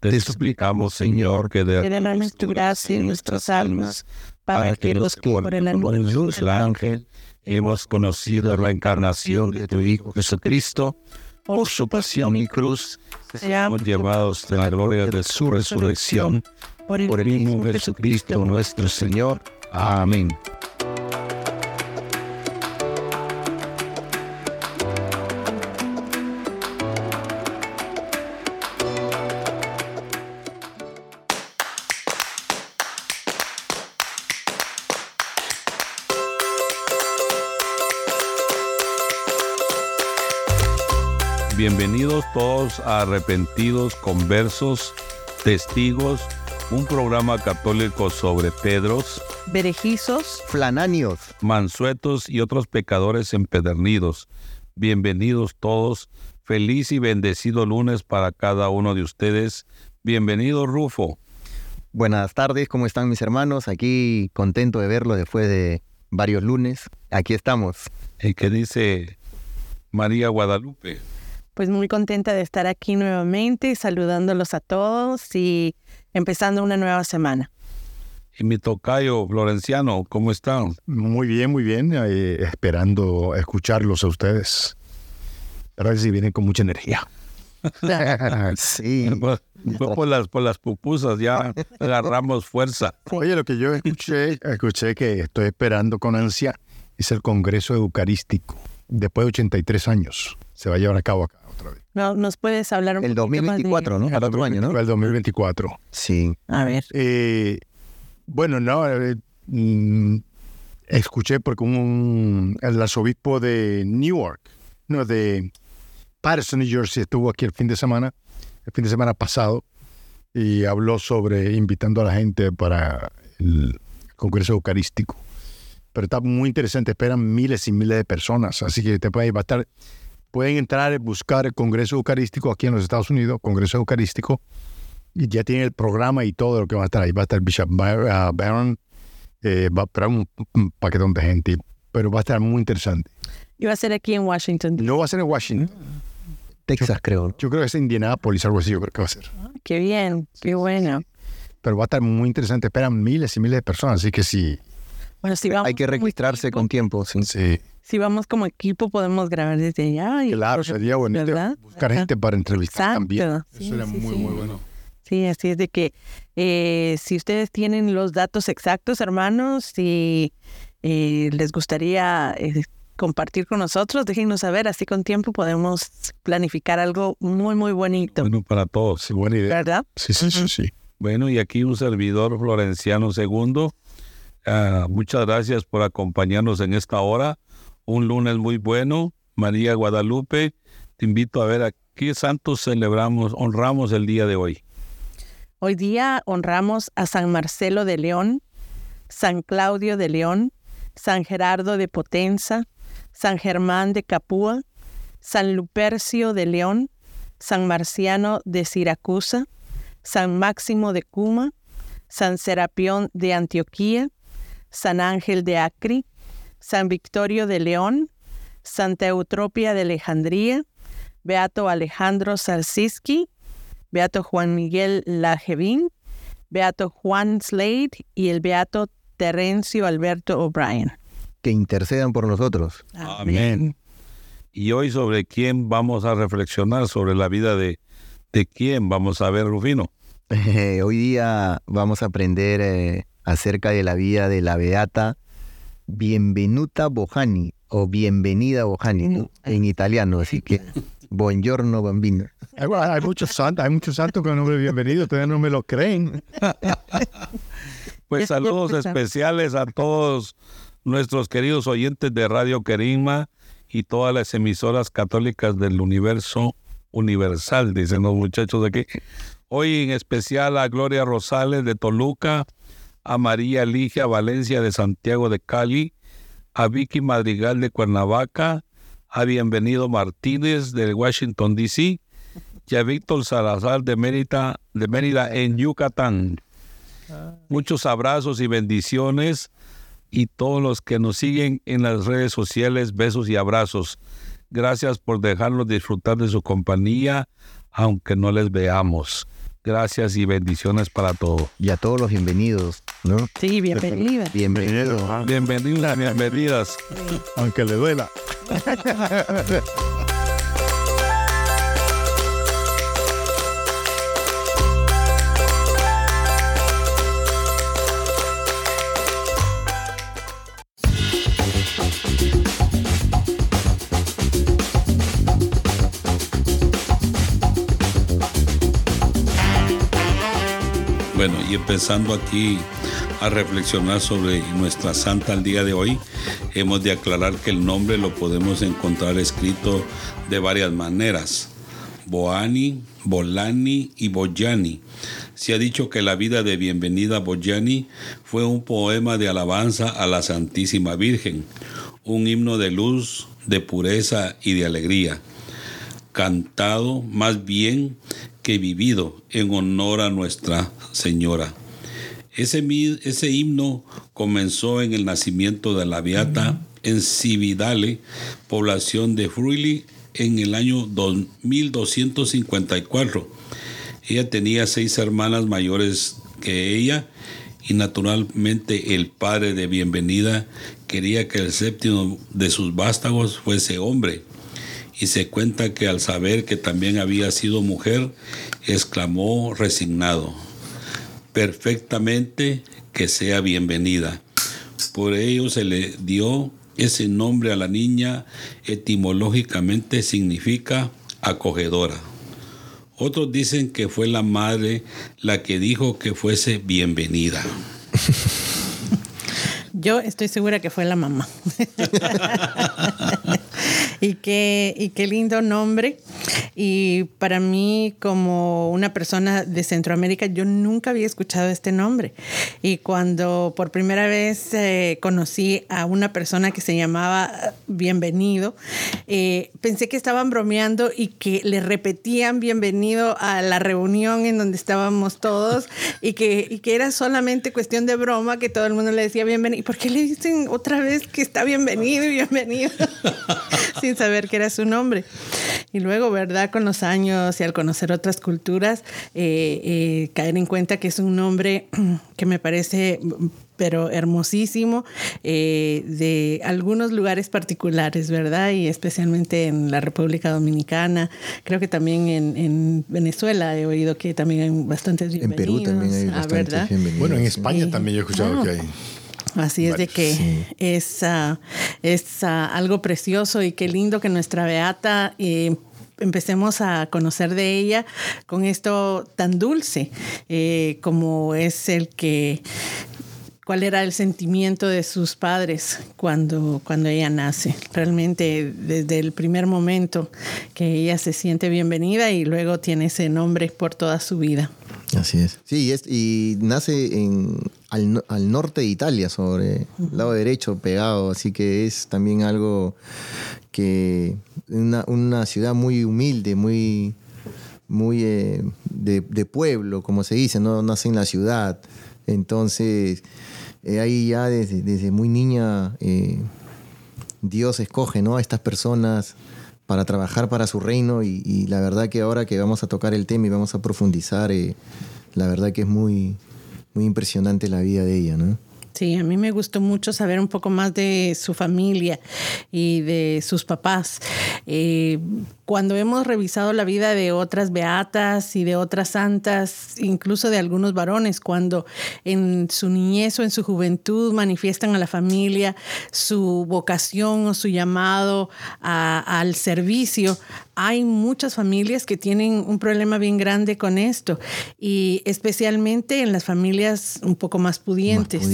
Te suplicamos, Señor, que derrames tu gracia en nuestras almas, para que los que por el amor del ángel hemos conocido la encarnación de tu Hijo Jesucristo, por su pasión y cruz, seamos llevados a la gloria de su resurrección, por el mismo Jesucristo nuestro Señor. Amén. Bienvenidos todos a Arrepentidos, Conversos, Testigos, un programa católico sobre Pedros, Berejizos, Flananios, Mansuetos y otros pecadores empedernidos. Bienvenidos todos. Feliz y bendecido lunes para cada uno de ustedes. Bienvenido, Rufo. Buenas tardes, ¿cómo están mis hermanos? Aquí contento de verlo después de varios lunes. Aquí estamos. ¿Y qué dice María Guadalupe? Pues muy contenta de estar aquí nuevamente, saludándolos a todos y empezando una nueva semana. Y mi tocayo Florenciano, ¿cómo están? Muy bien, muy bien, eh, esperando escucharlos a ustedes. Pero si vienen con mucha energía. sí. Pues, pues por, las, por las pupusas ya agarramos fuerza. Oye, lo que yo escuché, escuché que estoy esperando con ansia es el Congreso Eucarístico, después de 83 años. Se va a llevar a cabo acá. No, ¿Nos puedes hablar un El 2024, más ¿no? El otro año, ¿no? El 2024. Sí. A ver. Eh, bueno, no, eh, mm, escuché porque un, el arzobispo de Newark, no, de Patterson, New Jersey, estuvo aquí el fin de semana, el fin de semana pasado, y habló sobre invitando a la gente para el Congreso Eucarístico. Pero está muy interesante, esperan miles y miles de personas, así que te puede, va a estar pueden entrar y buscar el Congreso Eucarístico aquí en los Estados Unidos, Congreso Eucarístico, y ya tiene el programa y todo lo que va a estar ahí. Va a estar Bishop uh, Barron, eh, va a estar un, paquetón de gente, pero va a estar muy interesante. ¿Y va a ser aquí en Washington? No va a ser en Washington. Texas, creo. Yo creo que es Indianapolis, algo así, yo creo que va a ser. Ah, qué bien, qué bueno. Pero va a estar muy interesante. Esperan miles y miles de personas, así que sí. Bueno, sí, vamos Hay que registrarse con tiempo. Sí. sí si vamos como equipo, podemos grabar desde allá. Y, claro, sería bonito ¿verdad? buscar gente para entrevistar también. Eso sería muy, muy bueno. Sí, así es de que eh, si ustedes tienen los datos exactos, hermanos, si eh, les gustaría eh, compartir con nosotros, déjenos saber, así con tiempo podemos planificar algo muy, muy bonito. Bueno, para todos. Sí, buena idea. ¿Verdad? Sí, sí, sí, sí. Bueno, y aquí un servidor Florenciano II. Ah, muchas gracias por acompañarnos en esta hora un lunes muy bueno. María Guadalupe, te invito a ver a qué santos celebramos, honramos el día de hoy. Hoy día honramos a San Marcelo de León, San Claudio de León, San Gerardo de Potenza, San Germán de Capua, San Lupercio de León, San Marciano de Siracusa, San Máximo de Cuma, San Serapión de Antioquía, San Ángel de Acri, San Victorio de León, Santa Eutropia de Alejandría, Beato Alejandro Salsiski, Beato Juan Miguel Lajevín, Beato Juan Slade y el Beato Terencio Alberto O'Brien. Que intercedan por nosotros. Amén. Y hoy sobre quién vamos a reflexionar, sobre la vida de, de quién vamos a ver, Rufino. hoy día vamos a aprender eh, acerca de la vida de la Beata Bienvenuta Bohani o Bienvenida Bohani Mm. en italiano, así que buongiorno bambino. Hay, hay muchos santos, hay muchos santos con el nombre de bienvenido, ustedes no me lo creen. Pues saludos especiales a todos nuestros queridos oyentes de Radio Querigma y todas las emisoras católicas del universo universal, dicen los muchachos de aquí. Hoy en especial a Gloria Rosales de Toluca, a María Ligia Valencia de Santiago de Cali, a Vicky Madrigal de Cuernavaca, a Bienvenido Martínez de Washington, D.C. y a Víctor Salazar de Mérida, de Mérida en Yucatán. Muchos abrazos y bendiciones y todos los que nos siguen en las redes sociales, besos y abrazos. Gracias por dejarnos disfrutar de su compañía, aunque no les veamos. Gracias y bendiciones para todos. Y a todos los bienvenidos, ¿no? Sí. Bienvenidos. Bienvenidos, bienvenidas. Aunque le duela. Y empezando aquí a reflexionar sobre nuestra santa al día de hoy, hemos de aclarar que el nombre lo podemos encontrar escrito de varias maneras. Boani, Bolani y Boyani. Se ha dicho que la vida de Bienvenida Boyani fue un poema de alabanza a la Santísima Virgen, un himno de luz, de pureza y de alegría cantado más bien que vivido en honor a Nuestra Señora. Ese, ese himno comenzó en el nacimiento de la Beata en Cividale, población de Fruili, en el año 2254. Ella tenía seis hermanas mayores que ella y naturalmente el padre de bienvenida quería que el séptimo de sus vástagos fuese hombre y se cuenta que al saber que también había sido mujer, exclamó resignado, perfectamente que sea bienvenida. Por ello se le dio ese nombre a la niña, etimológicamente significa acogedora. Otros dicen que fue la madre la que dijo que fuese bienvenida. Yo estoy segura que fue la mamá. y, qué, y qué lindo nombre. Y para mí, como una persona de Centroamérica, yo nunca había escuchado este nombre. Y cuando por primera vez eh, conocí a una persona que se llamaba Bienvenido, eh, pensé que estaban bromeando y que le repetían bienvenido a la reunión en donde estábamos todos y que, y que era solamente cuestión de broma que todo el mundo le decía bienvenido. ¿Por qué le dicen otra vez que está bienvenido y bienvenido? Sin saber que era su nombre. Y luego, ¿verdad? Con los años y al conocer otras culturas, eh, eh, caer en cuenta que es un nombre que me parece pero hermosísimo, eh, de algunos lugares particulares, ¿verdad? Y especialmente en la República Dominicana. Creo que también en, en Venezuela he oído que también hay bastantes En bienvenidos. Perú también hay ah, bastantes ¿verdad? bienvenidos. Bueno, en. España Sí. también yo he escuchado Ah. que hay. Así es de que sí. es, ah, es algo precioso y qué lindo que nuestra Beata eh, empecemos a conocer de ella con esto tan dulce eh, como es el que cuál era el sentimiento de sus padres cuando, cuando ella nace. Realmente desde el primer momento que ella se siente bienvenida y luego tiene ese nombre por toda su vida. Así es. Sí, y, es- y nace en, al, al norte de Italia, sobre el lado derecho, pegado. Así que es también algo que. Una, ciudad muy humilde, muy, muy eh, de, pueblo, como se dice, no nace en la ciudad. Entonces, eh, ahí ya desde, muy niña eh, Dios escoge ¿no? a estas personas para trabajar para su reino y, la verdad que ahora que vamos a tocar el tema y vamos a profundizar, la verdad que es muy, muy impresionante la vida de ella, ¿no? Sí, a mí me gustó mucho saber un poco más de su familia y de sus papás. Eh, cuando hemos revisado la vida de otras beatas y de otras santas, incluso de algunos varones, cuando en su niñez o en su juventud manifiestan a la familia su vocación o su llamado al servicio, hay muchas familias que tienen un problema bien grande con esto y especialmente en las familias un poco más pudientes.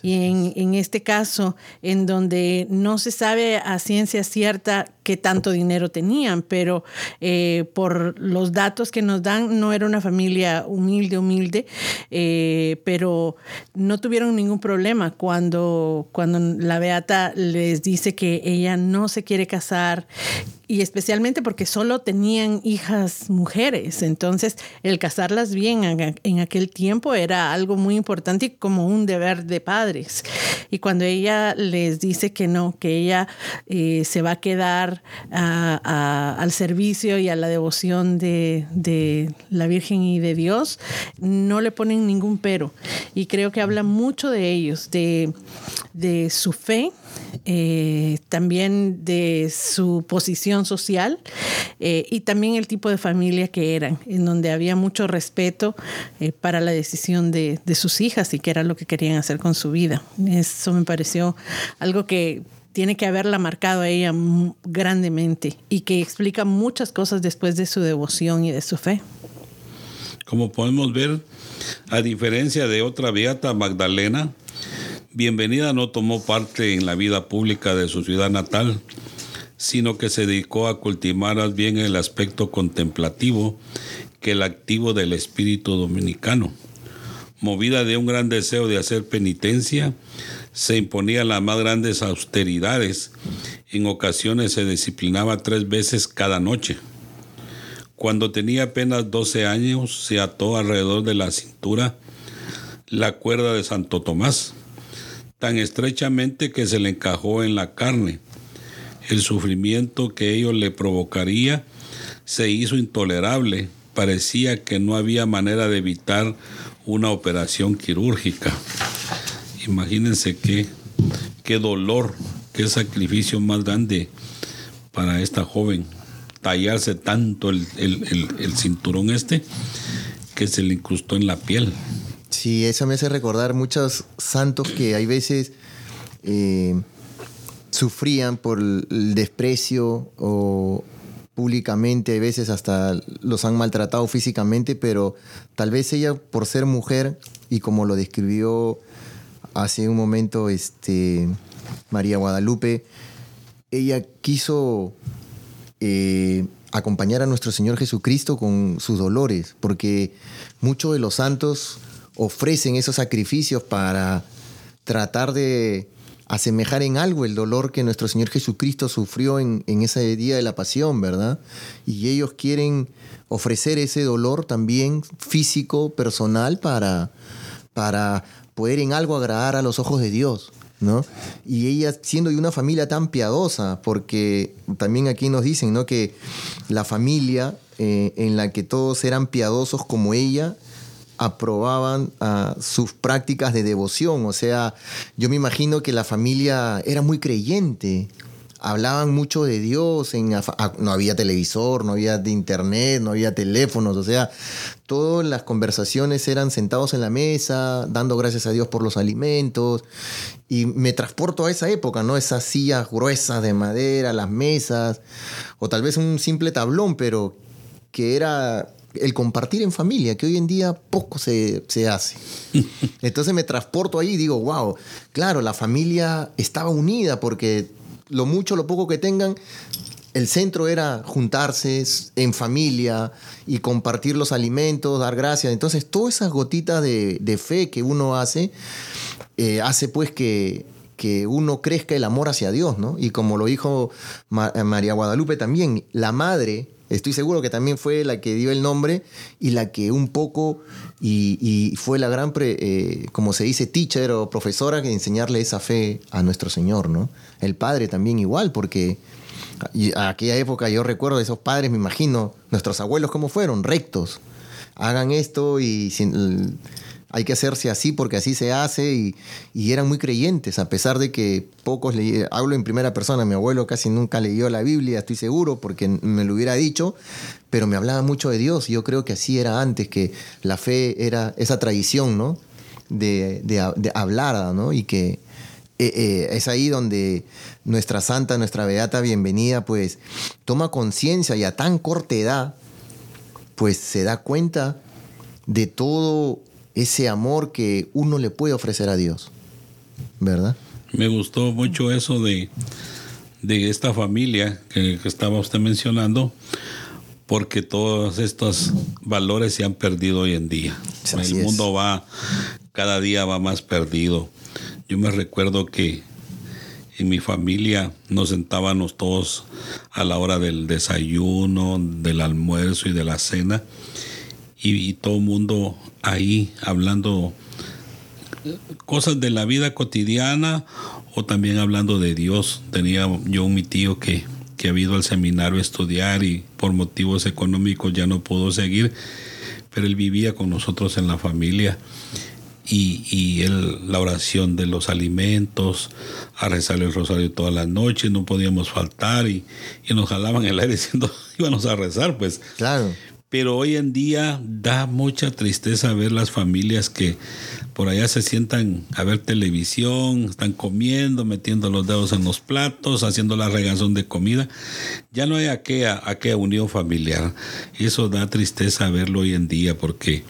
y en, en, este caso, en donde no se sabe a ciencia cierta qué tanto dinero tenían, pero eh, por los datos que nos dan, no era una familia humilde, humilde, eh, pero no tuvieron ningún problema cuando, cuando la Beata les dice que ella no se quiere casar, y especialmente porque solo tenían hijas mujeres. Entonces, el casarlas bien en aquel tiempo era algo muy importante y como un deber de padres. Y cuando ella les dice que no, que ella eh, se va a quedar al servicio y a la devoción de, la Virgen y de Dios, no le ponen ningún pero. Y creo que habla mucho de ellos, de su fe eh, también de su posición social eh, y también el tipo de familia que eran, en donde había mucho respeto eh, para la decisión de, de, sus hijas y qué era lo que querían hacer con su vida. Eso me pareció algo que tiene que haberla marcado a ella grandemente y que explica muchas cosas después de su devoción y de su fe. Como podemos ver, a diferencia de otra beata Magdalena, Bienvenida no tomó parte en la vida pública de su ciudad natal, sino que se dedicó a cultivar más bien el aspecto contemplativo que el activo del espíritu dominicano. Movida de un gran deseo de hacer penitencia, se imponía las más grandes austeridades. En ocasiones se disciplinaba tres veces cada noche. Cuando tenía apenas 12 años, se ató alrededor de la cintura la cuerda de Santo Tomás tan estrechamente que se le encajó en la carne. El sufrimiento que ello le provocaría se hizo intolerable. Parecía que no había manera de evitar una operación quirúrgica. Imagínense qué, qué dolor, qué sacrificio más grande para esta joven. Tallarse tanto el, el cinturón este que se le incrustó en la piel. Sí, eso me hace recordar muchos santos que hay veces eh, sufrían por el desprecio o públicamente, a veces hasta los han maltratado físicamente, pero tal vez ella por ser mujer y como lo describió hace un momento este, María Guadalupe, ella quiso eh, acompañar a nuestro Señor Jesucristo con sus dolores, porque muchos de los santos ofrecen esos sacrificios para tratar de asemejar en algo el dolor que nuestro Señor Jesucristo sufrió en, ese día de la pasión, ¿verdad? Y ellos quieren ofrecer ese dolor también físico, personal, para, para poder en algo agradar a los ojos de Dios. ¿No? Y ella siendo de una familia tan piadosa, porque también aquí nos dicen ¿no? que la familia eh, en la que todos eran piadosos como ella, aprobaban ah, sus prácticas de devoción. O sea, yo me imagino que la familia era muy creyente. Hablaban mucho de Dios, ah, no había televisor, no había de internet, no había teléfonos, o sea, todas las conversaciones eran sentados en la mesa, dando gracias a Dios por los alimentos, y me transporto a esa época, ¿no? Esas sillas gruesas de madera, las mesas, o tal vez un simple tablón, pero que era el compartir en familia, que hoy en día poco se, hace. Entonces me transporto ahí y digo, wow, claro, la familia estaba unida porque lo mucho, lo poco que tengan, el centro era juntarse en familia y compartir los alimentos, dar gracias. Entonces, todas esas gotitas de, fe que uno hace, eh, hace pues que, que uno crezca el amor hacia Dios, ¿no? Y como lo dijo María Guadalupe también, la madre Estoy seguro que también fue la que dio el nombre y la que un poco, y, fue la gran, eh, como se dice, teacher o profesora que enseñarle esa fe a nuestro Señor, ¿no? El padre también igual, porque a aquella época yo recuerdo de esos padres, me imagino, nuestros abuelos cómo fueron, rectos. Hagan esto y sin, hay que hacerse así porque así se hace y, eran muy creyentes, a pesar de que pocos leían, hablo en primera persona, mi abuelo casi nunca leyó la Biblia, estoy seguro, porque me lo hubiera dicho, pero me hablaba mucho de Dios, yo creo que así era antes, que la fe era esa tradición, ¿no? De, hablar, ¿no? Y que eh, eh, es ahí donde nuestra santa, nuestra beata bienvenida, pues toma conciencia y a tan corta edad, pues se da cuenta de todo ese amor que uno le puede ofrecer a Dios. ¿Verdad? Me gustó mucho eso de, de esta familia que, estaba usted mencionando, porque todos estos valores se han perdido hoy en día. El mundo va, cada día va más perdido. Yo me recuerdo que en mi familia nos sentábamos todos a la hora del desayuno, del almuerzo y de la cena, y, todo el mundo ahí hablando cosas de la vida cotidiana o también hablando de Dios. Tenía yo un mi tío que, que ha ido al seminario a estudiar y por motivos económicos ya no pudo seguir, pero él vivía con nosotros en la familia. Y, y él, la oración de los alimentos, a rezar el rosario todas las noches, no podíamos faltar y, y nos jalaban el aire diciendo íbamos a rezar, pues. Claro. Pero hoy en día da mucha tristeza ver las familias que por allá se sientan a ver televisión, están comiendo, metiendo los dedos en los platos, haciendo la regazón de comida. Ya no hay aquella, unión familiar. Eso da tristeza verlo hoy en día porque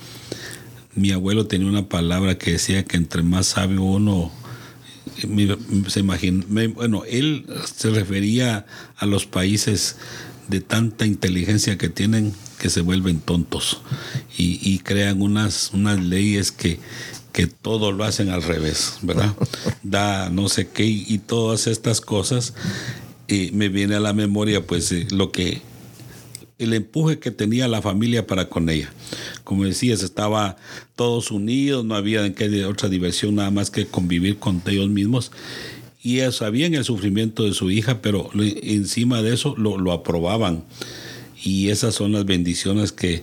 mi abuelo tenía una palabra que decía que entre más sabio uno se imagina, bueno, él se refería a los países de tanta inteligencia que tienen que se vuelven tontos y, crean unas, unas leyes que, que todo lo hacen al revés, ¿verdad? Da no sé qué y, todas estas cosas. Y me viene a la memoria pues eh, lo que el empuje que tenía la familia para con ella. Como decías, estaba todos unidos, no había en qué otra diversión nada más que convivir con ellos mismos. Y sabían el sufrimiento de su hija, pero encima de eso lo, lo aprobaban. Y esas son las bendiciones que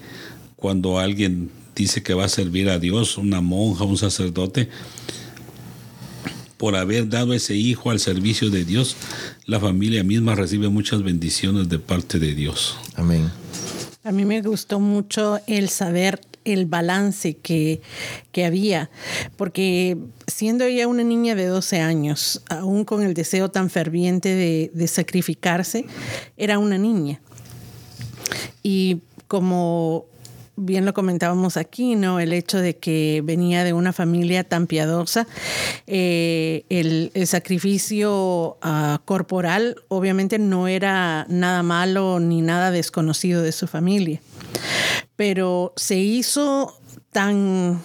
cuando alguien dice que va a servir a Dios, una monja, un sacerdote, por haber dado ese hijo al servicio de Dios, la familia misma recibe muchas bendiciones de parte de Dios. Amén. A mí me gustó mucho el saber el balance que, que, había, porque siendo ella una niña de 12 años, aún con el deseo tan ferviente de, sacrificarse, era una niña. Y como bien lo comentábamos aquí, ¿no? El hecho de que venía de una familia tan piadosa, eh, el, sacrificio ah, corporal obviamente no era nada malo ni nada desconocido de su familia, pero se hizo tan,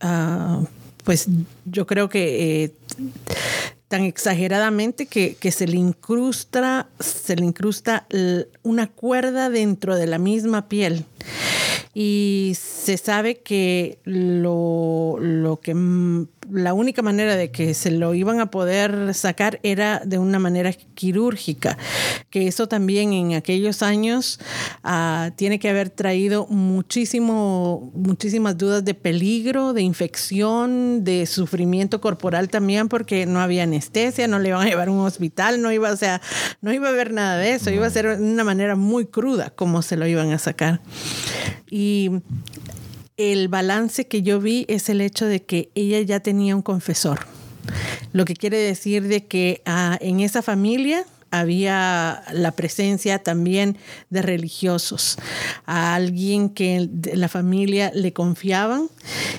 ah, pues yo creo que... Eh, tan exageradamente que, se le incrusta, se le incrusta una cuerda dentro de la misma piel. Y se sabe que lo, lo que la única manera de que se lo iban a poder sacar era de una manera quirúrgica, que eso también en aquellos años ah, tiene que haber traído muchísimo, muchísimas dudas de peligro, de infección, de sufrimiento corporal también, porque no había anestesia, no le iban a llevar a un hospital, no iba, o sea, no iba a haber nada de eso, iba a ser de una manera muy cruda como se lo iban a sacar. Y el balance que yo vi es el hecho de que ella ya tenía un confesor. Lo que quiere decir de que ah, en esa familia había la presencia también de religiosos, a alguien que la familia le confiaban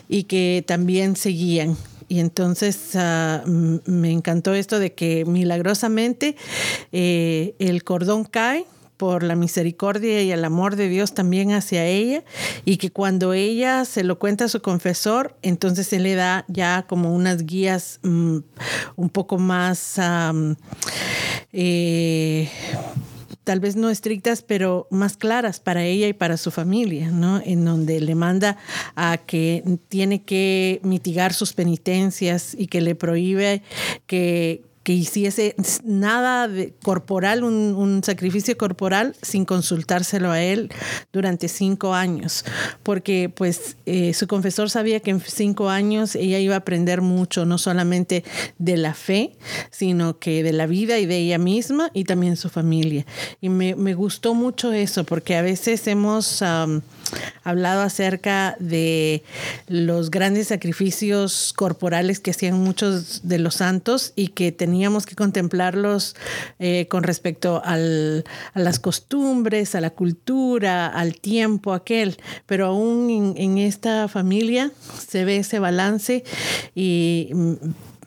y que también seguían. Y entonces ah, me encantó esto de que milagrosamente eh, el cordón cae por la misericordia y el amor de Dios también hacia ella y que cuando ella se lo cuenta a su confesor, entonces él le da ya como unas guías mm, un poco más... eh, tal vez no estrictas, pero más claras para ella y para su familia, ¿no? En donde le manda a que tiene que mitigar sus penitencias y que le prohíbe que que hiciese nada de corporal, un, sacrificio corporal, sin consultárselo a él durante cinco años, porque pues eh, su confesor sabía que en cinco años ella iba a aprender mucho, no solamente de la fe, sino que de la vida y de ella misma y también su familia. Y me, gustó mucho eso, porque a veces hemos hablado acerca de los grandes sacrificios corporales que hacían muchos de los santos y que teníamos que contemplarlos eh, con respecto al, a las costumbres, a la cultura, al tiempo aquel. Pero aún en esta familia se ve ese balance y mm,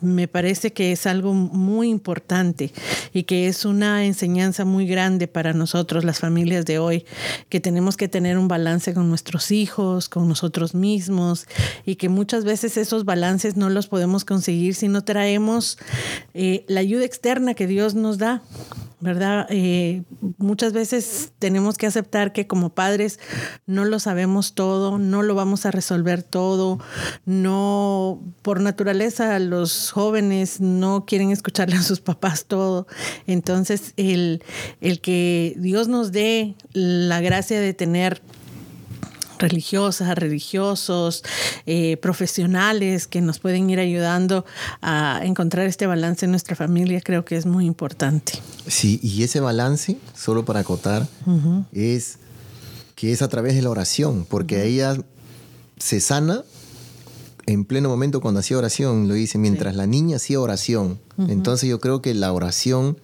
me parece que es algo muy importante y que es una enseñanza muy grande para nosotros, las familias de hoy, que tenemos que tener un balance con nuestros hijos, con nosotros mismos y que muchas veces esos balances no los podemos conseguir si no traemos eh, la ayuda externa que Dios nos da. ¿Verdad? Eh, muchas veces tenemos que aceptar que como padres no lo sabemos todo, no lo vamos a resolver todo, no, por naturaleza los jóvenes no quieren escucharle a sus papás todo. Entonces, el, el que Dios nos dé la gracia de tener religiosas, religiosos, eh, profesionales que nos pueden ir ayudando a encontrar este balance en nuestra familia, creo que es muy importante. Sí, y ese balance, solo para acotar, es que es a través de la oración, porque ella se sana en pleno momento cuando hacía oración, lo dice, mientras la niña hacía oración. Entonces yo creo que la oración,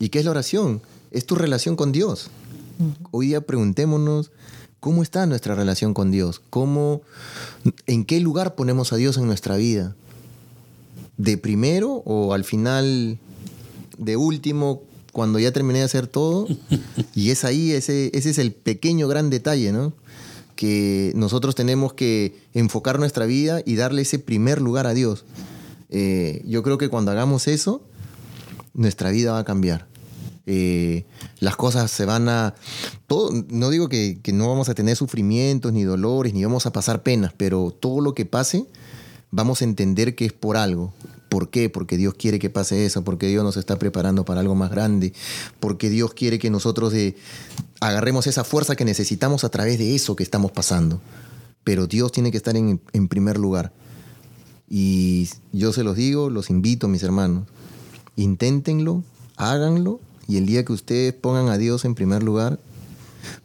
¿y qué es la oración? Es tu relación con Dios. Hoy día preguntémonos, ¿Cómo está nuestra relación con Dios? ¿Cómo, ¿En qué lugar ponemos a Dios en nuestra vida? ¿De primero o al final, de último, cuando ya terminé de hacer todo? Y es ahí, ese, ese es el pequeño gran detalle, ¿no? Que nosotros tenemos que enfocar nuestra vida y darle ese primer lugar a Dios. Eh, yo creo que cuando hagamos eso, nuestra vida va a cambiar. Eh, las cosas se van a... No digo que, no vamos a tener sufrimientos, ni dolores, ni vamos a pasar penas, pero todo lo que pase, vamos a entender que es por algo. ¿Por qué? Porque Dios quiere que pase eso, porque Dios nos está preparando para algo más grande, porque Dios quiere que nosotros eh, agarremos esa fuerza que necesitamos a través de eso que estamos pasando. Pero Dios tiene que estar en, en primer lugar. Y yo se los digo, los invito, mis hermanos, inténtenlo, háganlo y el día que ustedes pongan a Dios en primer lugar,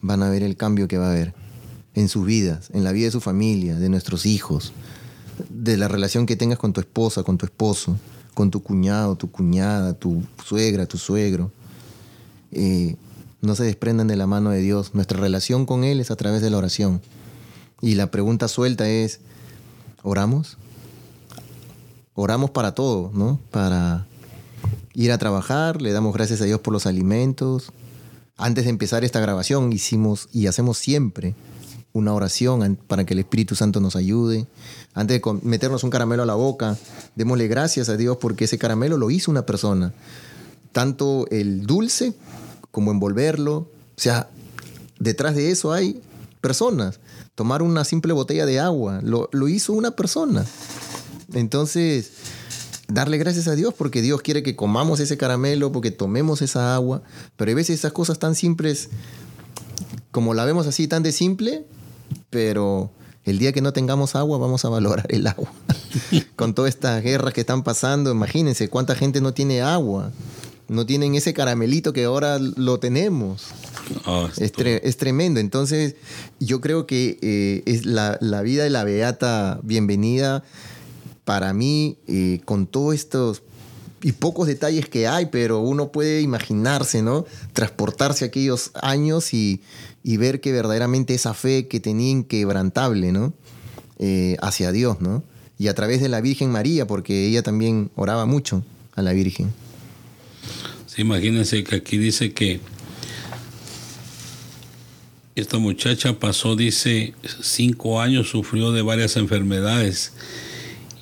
van a ver el cambio que va a haber en sus vidas, en la vida de su familia, de nuestros hijos, de la relación que tengas con tu esposa, con tu esposo, con tu cuñado, tu cuñada, tu suegra, tu suegro. Eh, no se desprendan de la mano de Dios. Nuestra relación con Él es a través de la oración. Y la pregunta suelta es, ¿oramos? Oramos para todo, ¿no? Para ir a trabajar, le damos gracias a Dios por los alimentos. Antes de empezar esta grabación hicimos y hacemos siempre una oración para que el Espíritu Santo nos ayude. Antes de meternos un caramelo a la boca, démosle gracias a Dios porque ese caramelo lo hizo una persona. Tanto el dulce como envolverlo. O sea, detrás de eso hay personas. Tomar una simple botella de agua, lo, lo hizo una persona. Entonces, darle gracias a Dios porque Dios quiere que comamos ese caramelo, porque tomemos esa agua. Pero hay veces esas cosas tan simples, como la vemos así, tan de simple, pero el día que no tengamos agua vamos a valorar el agua. Con todas estas guerras que están pasando, imagínense cuánta gente no tiene agua. No tienen ese caramelito que ahora lo tenemos. Ah, es, tremendo. Entonces, yo creo que eh, es la, la vida de la beata bienvenida para mí, eh, con todos estos y pocos detalles que hay, pero uno puede imaginarse, ¿no? Transportarse aquellos años y, ver que verdaderamente esa fe que tenía inquebrantable, ¿no? Eh, hacia Dios, ¿no? Y a través de la Virgen María, porque ella también oraba mucho a la Virgen. Sí, imagínense que aquí dice que Esta muchacha pasó, dice, cinco años, sufrió de varias enfermedades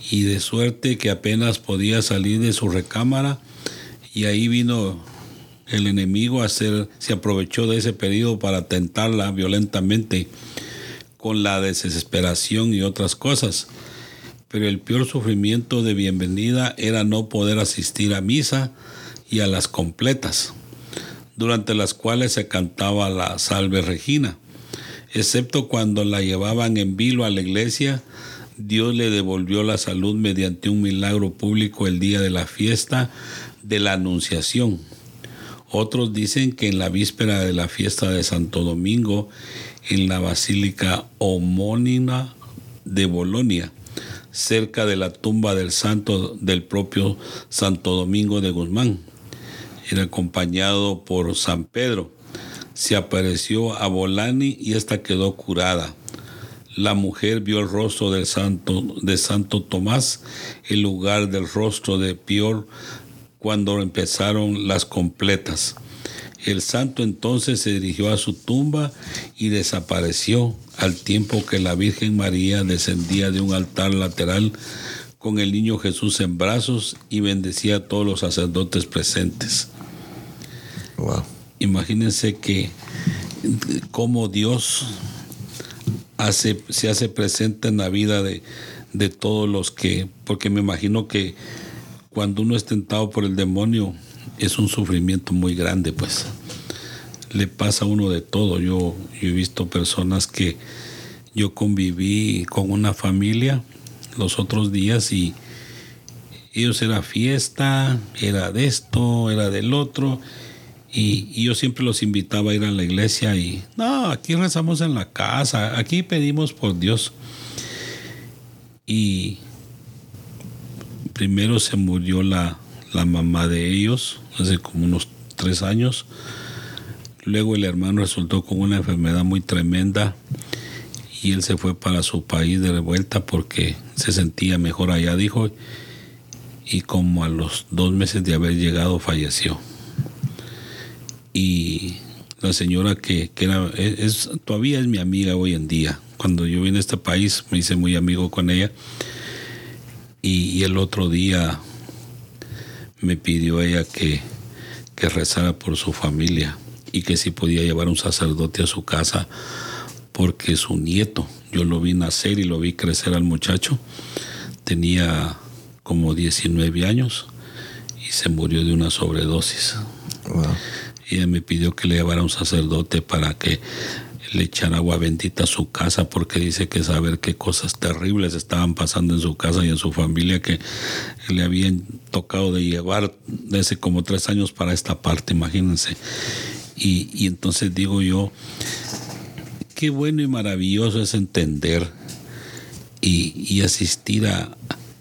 y de suerte que apenas podía salir de su recámara y ahí vino el enemigo a hacer, se aprovechó de ese periodo para tentarla violentamente con la desesperación y otras cosas. Pero el peor sufrimiento de bienvenida era no poder asistir a misa y a las completas, durante las cuales se cantaba la Salve Regina. Excepto cuando la llevaban en vilo a la iglesia, Dios le devolvió la salud mediante un milagro público el día de la fiesta de la Anunciación. Otros dicen que en la víspera de la fiesta de Santo Domingo, en la Basílica Homónima de Bolonia, cerca de la tumba del santo del propio Santo Domingo de Guzmán. Era acompañado por San Pedro. Se apareció a Bolani y esta quedó curada. La mujer vio el rostro del santo, de Santo Tomás en lugar del rostro de Pior cuando empezaron las completas. El santo entonces se dirigió a su tumba y desapareció al tiempo que la Virgen María descendía de un altar lateral con el niño Jesús en brazos y bendecía a todos los sacerdotes presentes. Imagínense que cómo Dios se hace presente en la vida de, de todos los que, porque me imagino que cuando uno es tentado por el demonio es un sufrimiento muy grande, pues le pasa a uno de todo. Yo, he visto personas que yo conviví con una familia los otros días y ellos era fiesta, era de esto, era del otro. Y, yo siempre los invitaba a ir a la iglesia y, no, aquí rezamos en la casa, aquí pedimos por Dios. Y primero se murió la, mamá de ellos hace como unos tres años. Luego el hermano resultó con una enfermedad muy tremenda y él se fue para su país de vuelta porque se sentía mejor allá, dijo, y como a los dos meses de haber llegado falleció. Y la señora que, era, es, todavía es mi amiga hoy en día. Cuando yo vine a este país me hice muy amigo con ella y, el otro día me pidió ella que, que rezara por su familia y que si podía llevar un sacerdote a su casa porque su nieto, yo lo vi nacer y lo vi crecer al muchacho, tenía como 19 años y se murió de una sobredosis. Y ella me pidió que le llevara un sacerdote para que le echar agua bendita a su casa porque dice que saber qué cosas terribles estaban pasando en su casa y en su familia que le habían tocado de llevar desde como tres años para esta parte, imagínense. Y, y entonces digo yo, qué bueno y maravilloso es entender y, y asistir a,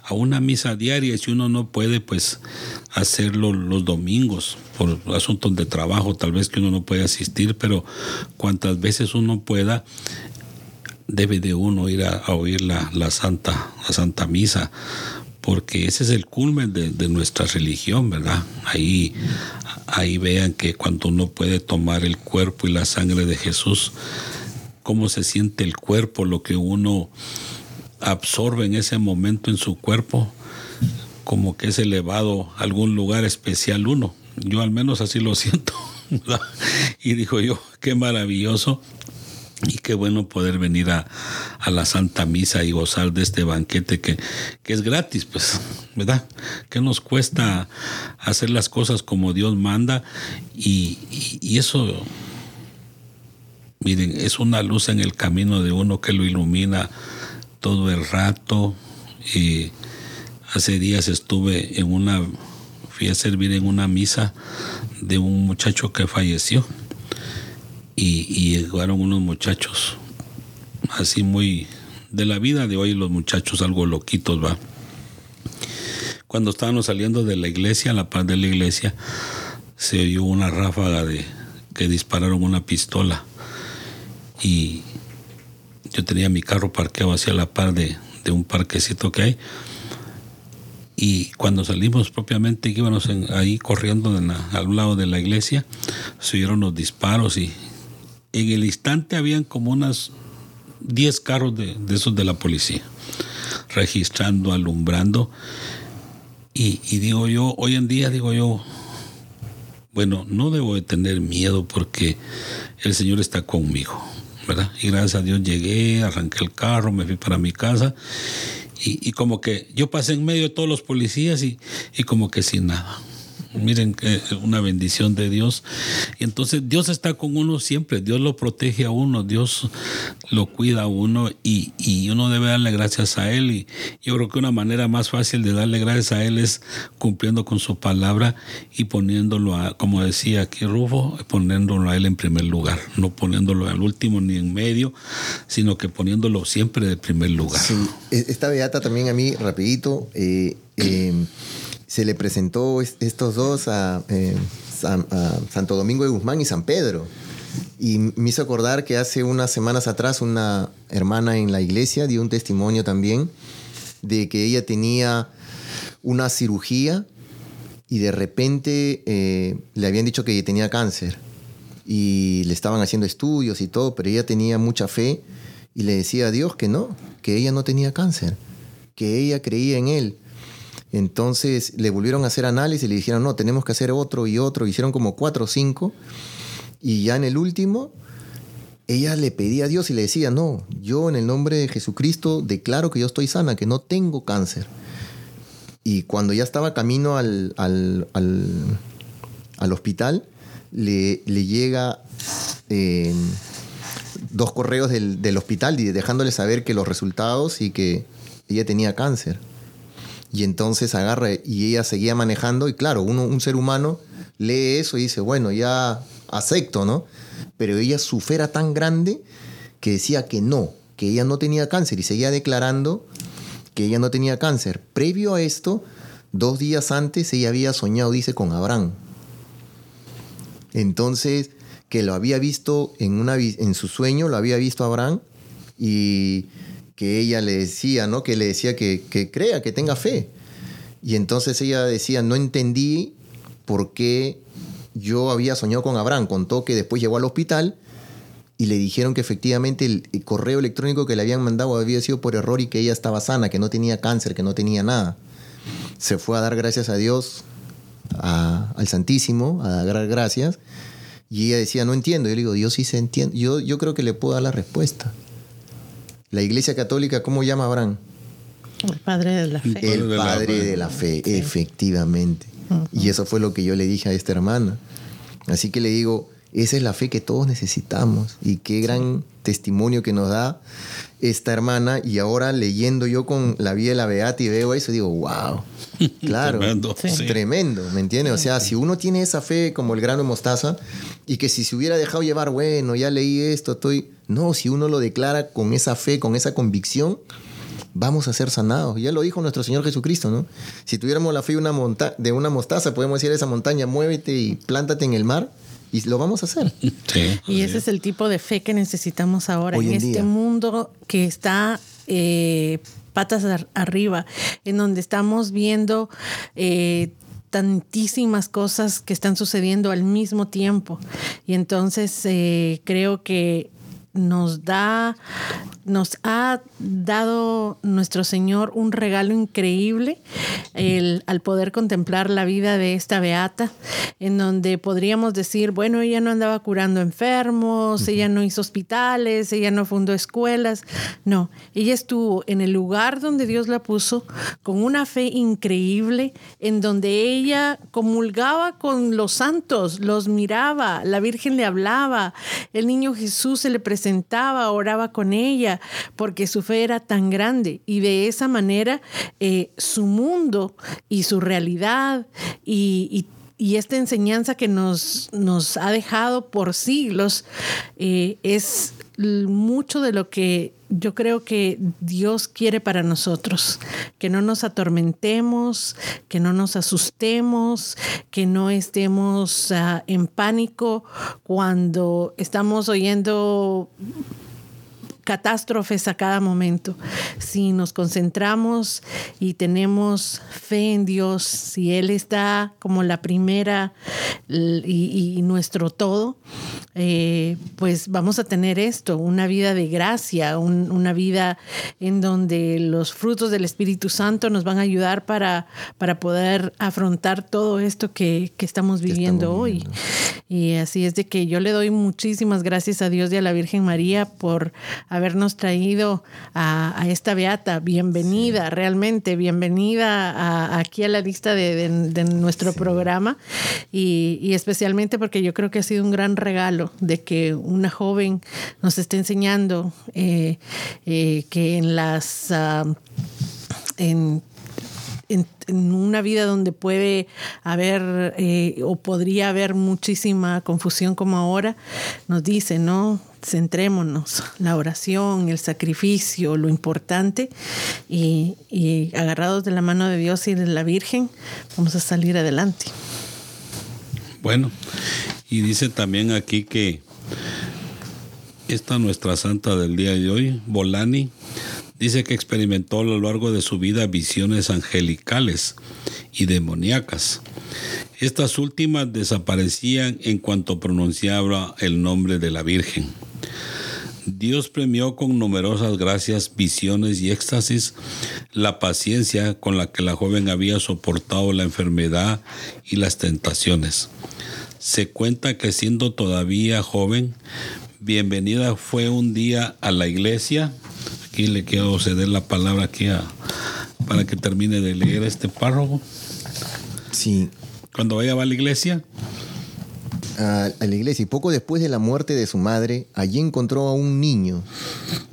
a una misa diaria. Si uno no puede, pues hacerlo los domingos por asuntos de trabajo, tal vez que uno no puede asistir, pero cuantas veces uno pueda, debe de uno ir a, oír la, la, Santa, la Santa Misa, porque ese es el culmen de, nuestra religión, ¿verdad? Ahí, ahí vean que cuando uno puede tomar el cuerpo y la sangre de Jesús, cómo se siente el cuerpo, lo que uno absorbe en ese momento en su cuerpo, como que es elevado a algún lugar especial uno. Yo al menos así lo siento. y dijo yo, qué maravilloso y qué bueno poder venir a, la Santa Misa y gozar de este banquete que, que, es gratis, pues, ¿verdad? Que nos cuesta hacer las cosas como Dios manda y, y eso, miren, es una luz en el camino de uno que lo ilumina todo el rato. Y hace días estuve en una fui a servir en una misa de un muchacho que falleció. Y, llegaron unos muchachos así muy de la vida de hoy los muchachos algo loquitos va cuando estábamos saliendo de la iglesia a la par de la iglesia se oyó una ráfaga de que dispararon una pistola. Y yo tenía mi carro parqueado hacia la par de, de un parquecito que hay y cuando salimos propiamente, íbamos ahí corriendo al lado de la iglesia, se oyeron los disparos y en el instante habían como unas 10 carros de, esos de la policía, registrando, alumbrando. Y, y, digo yo, hoy en día digo yo, bueno, no debo de tener miedo porque el Señor está conmigo, Y gracias a Dios llegué, arranqué el carro, me fui para mi casa y, como que yo pasé en medio de todos los policías y, y como que sin nada. Miren, que una bendición de Dios. Y entonces Dios está con uno siempre, Dios lo protege a uno, Dios lo cuida a uno y, y uno debe darle gracias a Él. Y yo creo que una manera más fácil de darle gracias a Él es cumpliendo con su palabra y poniéndolo, a, como decía aquí Rufo, poniéndolo a Él en primer lugar, no poniéndolo al último ni en medio, sino que poniéndolo siempre de primer lugar. E-, esta beata también a mí, rapidito, eh, eh, se le presentó estos dos eh, a, Santo Domingo de Guzmán y San Pedro. Y me hizo acordar que hace unas semanas atrás una hermana en la iglesia dio un testimonio también de que ella tenía una cirugía y de repente eh, le habían dicho que tenía cáncer y le estaban haciendo estudios y todo, pero ella tenía mucha fe y le decía a Dios que no, que ella no tenía cáncer, que ella creía en Él entonces le volvieron a hacer análisis y le dijeron, no, tenemos que hacer otro y otro. Hicieron como cuatro o cinco. Y ya en el último, ella le pedía a Dios y le decía, no, yo en el nombre de Jesucristo declaro que yo estoy sana, que no tengo cáncer. Y cuando ya estaba camino al, al, hospital, le, llega eh, dos correos del, del hospital dejándole saber que los resultados y que ella tenía cáncer. Y entonces agarra y ella seguía manejando y claro, uno, un ser humano lee eso y dice, bueno, ya acepto, ¿no? Pero ella su fe era tan grande que decía que no, que ella no tenía cáncer y seguía declarando que ella no tenía cáncer. Previo a esto, dos días antes ella había soñado, dice, con Abraham. Entonces, que lo había visto en, una, en su sueño, lo había visto Abraham y que ella le decía, ¿no? Que le decía que, crea, que tenga fe. Y entonces ella decía, no entendí por qué yo había soñado con Abraham. Contó que después llegó al hospital y le dijeron que efectivamente el, correo electrónico que le habían mandado había sido por error y que ella estaba sana, que no tenía cáncer, que no tenía nada. Se fue a dar gracias a Dios, al Santísimo, a dar gracias. Y ella decía, no entiendo. Yo le digo, Dios sí se entiende. Yo, yo creo que le puedo dar la respuesta. La Iglesia Católica, ¿cómo llama a Abraham? El padre de la fe. El padre de la fe, efectivamente. Y eso fue lo que yo le dije a esta hermana. Así que le digo, esa es la fe que todos necesitamos y qué gran testimonio que nos da esta hermana. Y ahora leyendo yo con la vida de la Beata y veo eso, digo, wow, claro, tremendo, tremendo, ¿me entiendes? O sea, si uno tiene esa fe como el grano de mostaza y que si se hubiera dejado llevar, bueno, ya leí esto, estoy no, si uno lo declara con esa fe, con esa convicción, vamos a ser sanados. Ya lo dijo nuestro Señor Jesucristo, ¿no? Si tuviéramos la fe de una, de una mostaza, podemos decir a esa montaña, muévete y plántate en el mar, y lo vamos a hacer. y ese es el tipo de fe que necesitamos ahora en, este mundo que está eh, patas arriba, en donde estamos viendo... Eh, tantísimas cosas que están sucediendo al mismo tiempo. Y entonces eh, creo que nos da, nos ha dado nuestro Señor un regalo increíble al poder contemplar la vida de esta beata, en donde podríamos decir, bueno, ella no andaba curando enfermos, ella no hizo hospitales, ella no fundó escuelas, no, ella estuvo en el lugar donde Dios la puso con una fe increíble, en donde ella comulgaba con los santos, los miraba, la Virgen le hablaba, el niño Jesús se le presentaba sentaba, oraba con ella, porque su fe era tan grande. Y de esa manera eh, su mundo y su realidad y, esta enseñanza que nos, nos, ha dejado por siglos eh, es mucho de lo que yo creo que Dios quiere para nosotros, que no nos atormentemos, que no nos asustemos, que no estemos ah, en pánico cuando estamos oyendo catástrofes a cada momento. Si nos concentramos y tenemos fe en Dios, si Él está como la primera y, nuestro todo, eh, pues vamos a tener esto, una vida de gracia, una vida en donde los frutos del Espíritu Santo nos van a ayudar para, para poder afrontar todo esto que, estamos viviendo hoy. Y así es de que yo le doy muchísimas gracias a Dios y a la Virgen María por habernos traído a, esta beata. Bienvenida, realmente, bienvenida aquí a la lista de, nuestro programa. Y, especialmente porque yo creo que ha sido un gran regalo de que una joven nos esté enseñando eh, eh, que en las... Ah, en en, una vida donde puede haber eh, o podría haber muchísima confusión como ahora, nos dice, ¿no? Centrémonos, la oración, el sacrificio, lo importante, y, y agarrados de la mano de Dios y de la Virgen, vamos a salir adelante. Bueno, y dice también aquí que esta nuestra santa del día de hoy, Bolani, dice que experimentó a lo largo de su vida visiones angelicales y demoníacas. Estas últimas desaparecían en cuanto pronunciaba el nombre de la Virgen. Dios premió con numerosas gracias, visiones y éxtasis la paciencia con la que la joven había soportado la enfermedad y las tentaciones. Se cuenta que siendo todavía joven, bienvenida fue un día a la iglesia aquí le quiero ceder la palabra aquí para que termine de leer este párrafo. Sí. Cuando vaya a la iglesia. A, a, la iglesia y poco después de la muerte de su madre, allí encontró a un niño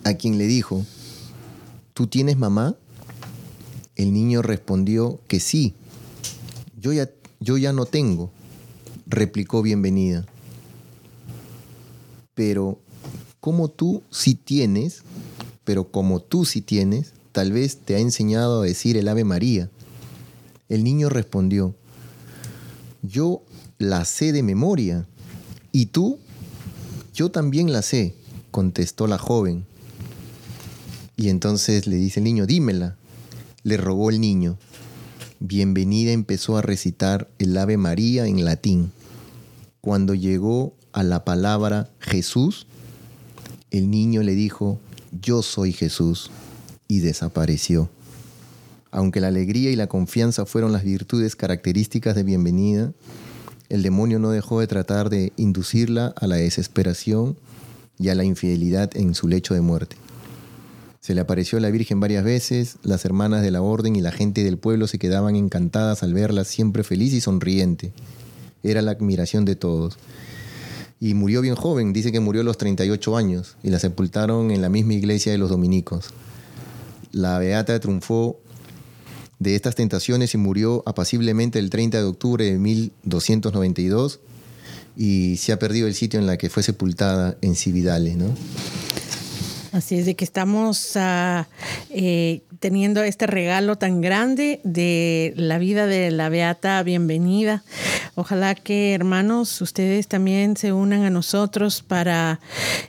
a quien le dijo, ¿tú tienes mamá? El niño respondió que sí. Yo ya, yo ya no tengo, replicó bienvenida. Pero, ¿cómo tú sí tienes? Pero como tú sí tienes, tal vez te ha enseñado a decir el Ave María. El niño respondió, yo la sé de memoria. ¿Y tú? Yo también la sé, contestó la joven. Y entonces le dice el niño, dímela. Le rogó el niño. Bienvenida empezó a recitar el Ave María en latín. Cuando llegó a la palabra Jesús, el niño le dijo, yo soy Jesús, y desapareció. Aunque la alegría y la confianza fueron las virtudes características de bienvenida, el demonio no dejó de tratar de inducirla a la desesperación y a la infidelidad en su lecho de muerte. Se le apareció la Virgen varias veces, las hermanas de la orden y la gente del pueblo se quedaban encantadas al verla siempre feliz y sonriente. Era la admiración de todos y murió bien joven, dice que murió a los 38 años y la sepultaron en la misma iglesia de los dominicos. La beata triunfó de estas tentaciones y murió apaciblemente el 30 de octubre de 1292 y se ha perdido el sitio en la que fue sepultada en Cividale. Así es de que estamos eh, teniendo este regalo tan grande de la vida de la Beata Bienvenida. Ojalá que hermanos, ustedes también se unan a nosotros para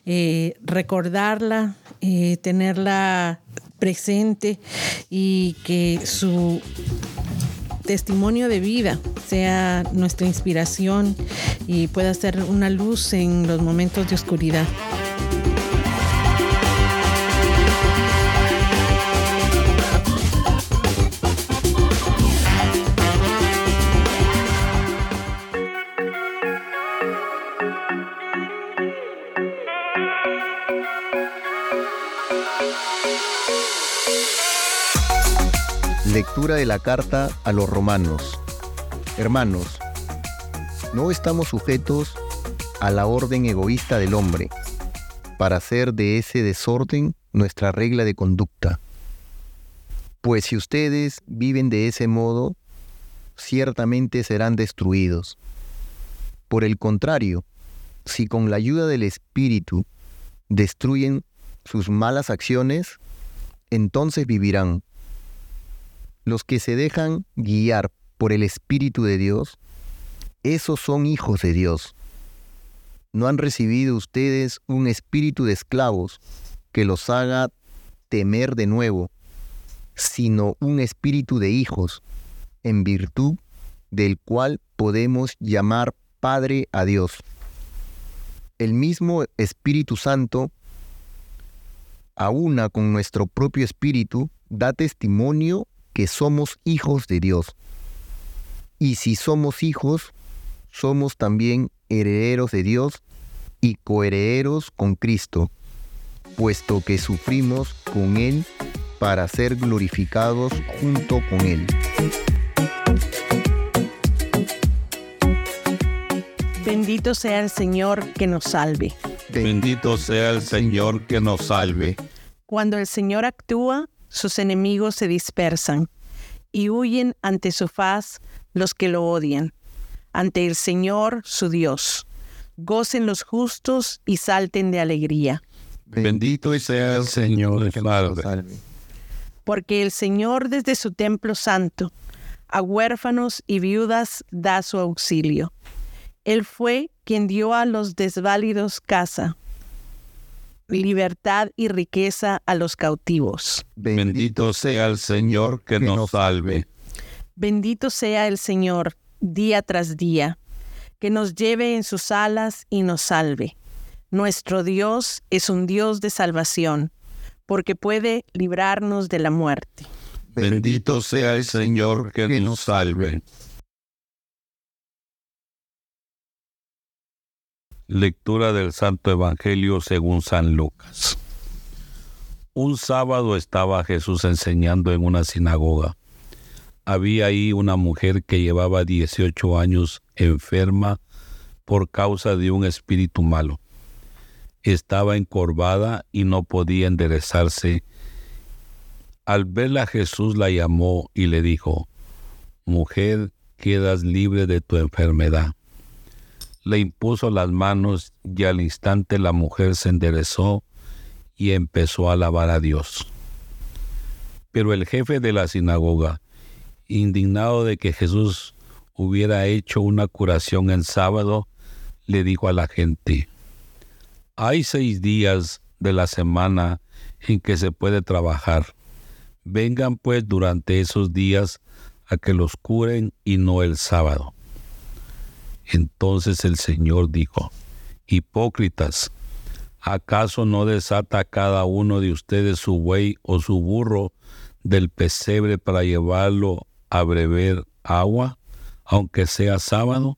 eh, recordarla, eh, tenerla presente y que su testimonio de vida sea nuestra inspiración y pueda ser una luz en los momentos de oscuridad. De la carta a los romanos. Hermanos, no estamos sujetos a la orden egoísta del hombre para hacer de ese desorden nuestra regla de conducta. Pues si ustedes viven de ese modo, ciertamente serán destruidos. Por el contrario, si con la ayuda del Espíritu destruyen sus malas acciones, entonces vivirán. Los que se dejan guiar por el Espíritu de Dios, esos son hijos de Dios. No han recibido ustedes un espíritu de esclavos que los haga temer de nuevo, sino un espíritu de hijos, en virtud del cual podemos llamar Padre a Dios. El mismo Espíritu Santo, a una con nuestro propio espíritu, da testimonio que somos hijos de Dios. Y si somos hijos, somos también herederos de Dios y coherederos con Cristo, puesto que sufrimos con Él para ser glorificados junto con Él. Bendito sea el Señor que nos salve. Bendito sea el Señor que nos salve. Cuando el Señor actúa, sus enemigos se dispersan y huyen ante su faz los que lo odian. Ante el Señor, su Dios. Gocen los justos y salten de alegría. Bendito sea el Señor que nos salve. Porque el Señor desde su templo santo a huérfanos y viudas da su auxilio. Él fue quien dio a los desválidos casa, libertad y riqueza a los cautivos. Bendito sea el Señor que nos salve. Bendito sea el Señor día tras día, que nos lleve en sus alas y nos salve. Nuestro Dios es un Dios de salvación, porque puede librarnos de la muerte. Bendito sea el Señor que nos salve. Lectura del Santo Evangelio según San Lucas. Un sábado estaba Jesús enseñando en una sinagoga. Había ahí una mujer que llevaba 18 años enferma por causa de un espíritu malo. Estaba encorvada y no podía enderezarse. Al verla Jesús la llamó y le dijo, Mujer, quedas libre de tu enfermedad le impuso las manos y al instante la mujer se enderezó y empezó a alabar a Dios. Pero el jefe de la sinagoga, indignado de que Jesús hubiera hecho una curación en sábado, le dijo a la gente, hay seis días de la semana en que se puede trabajar. Vengan pues durante esos días a que los curen y no el sábado. Entonces el Señor dijo, Hipócritas, ¿acaso no desata cada uno de ustedes su buey o su burro del pesebre para llevarlo a beber agua, aunque sea sábado?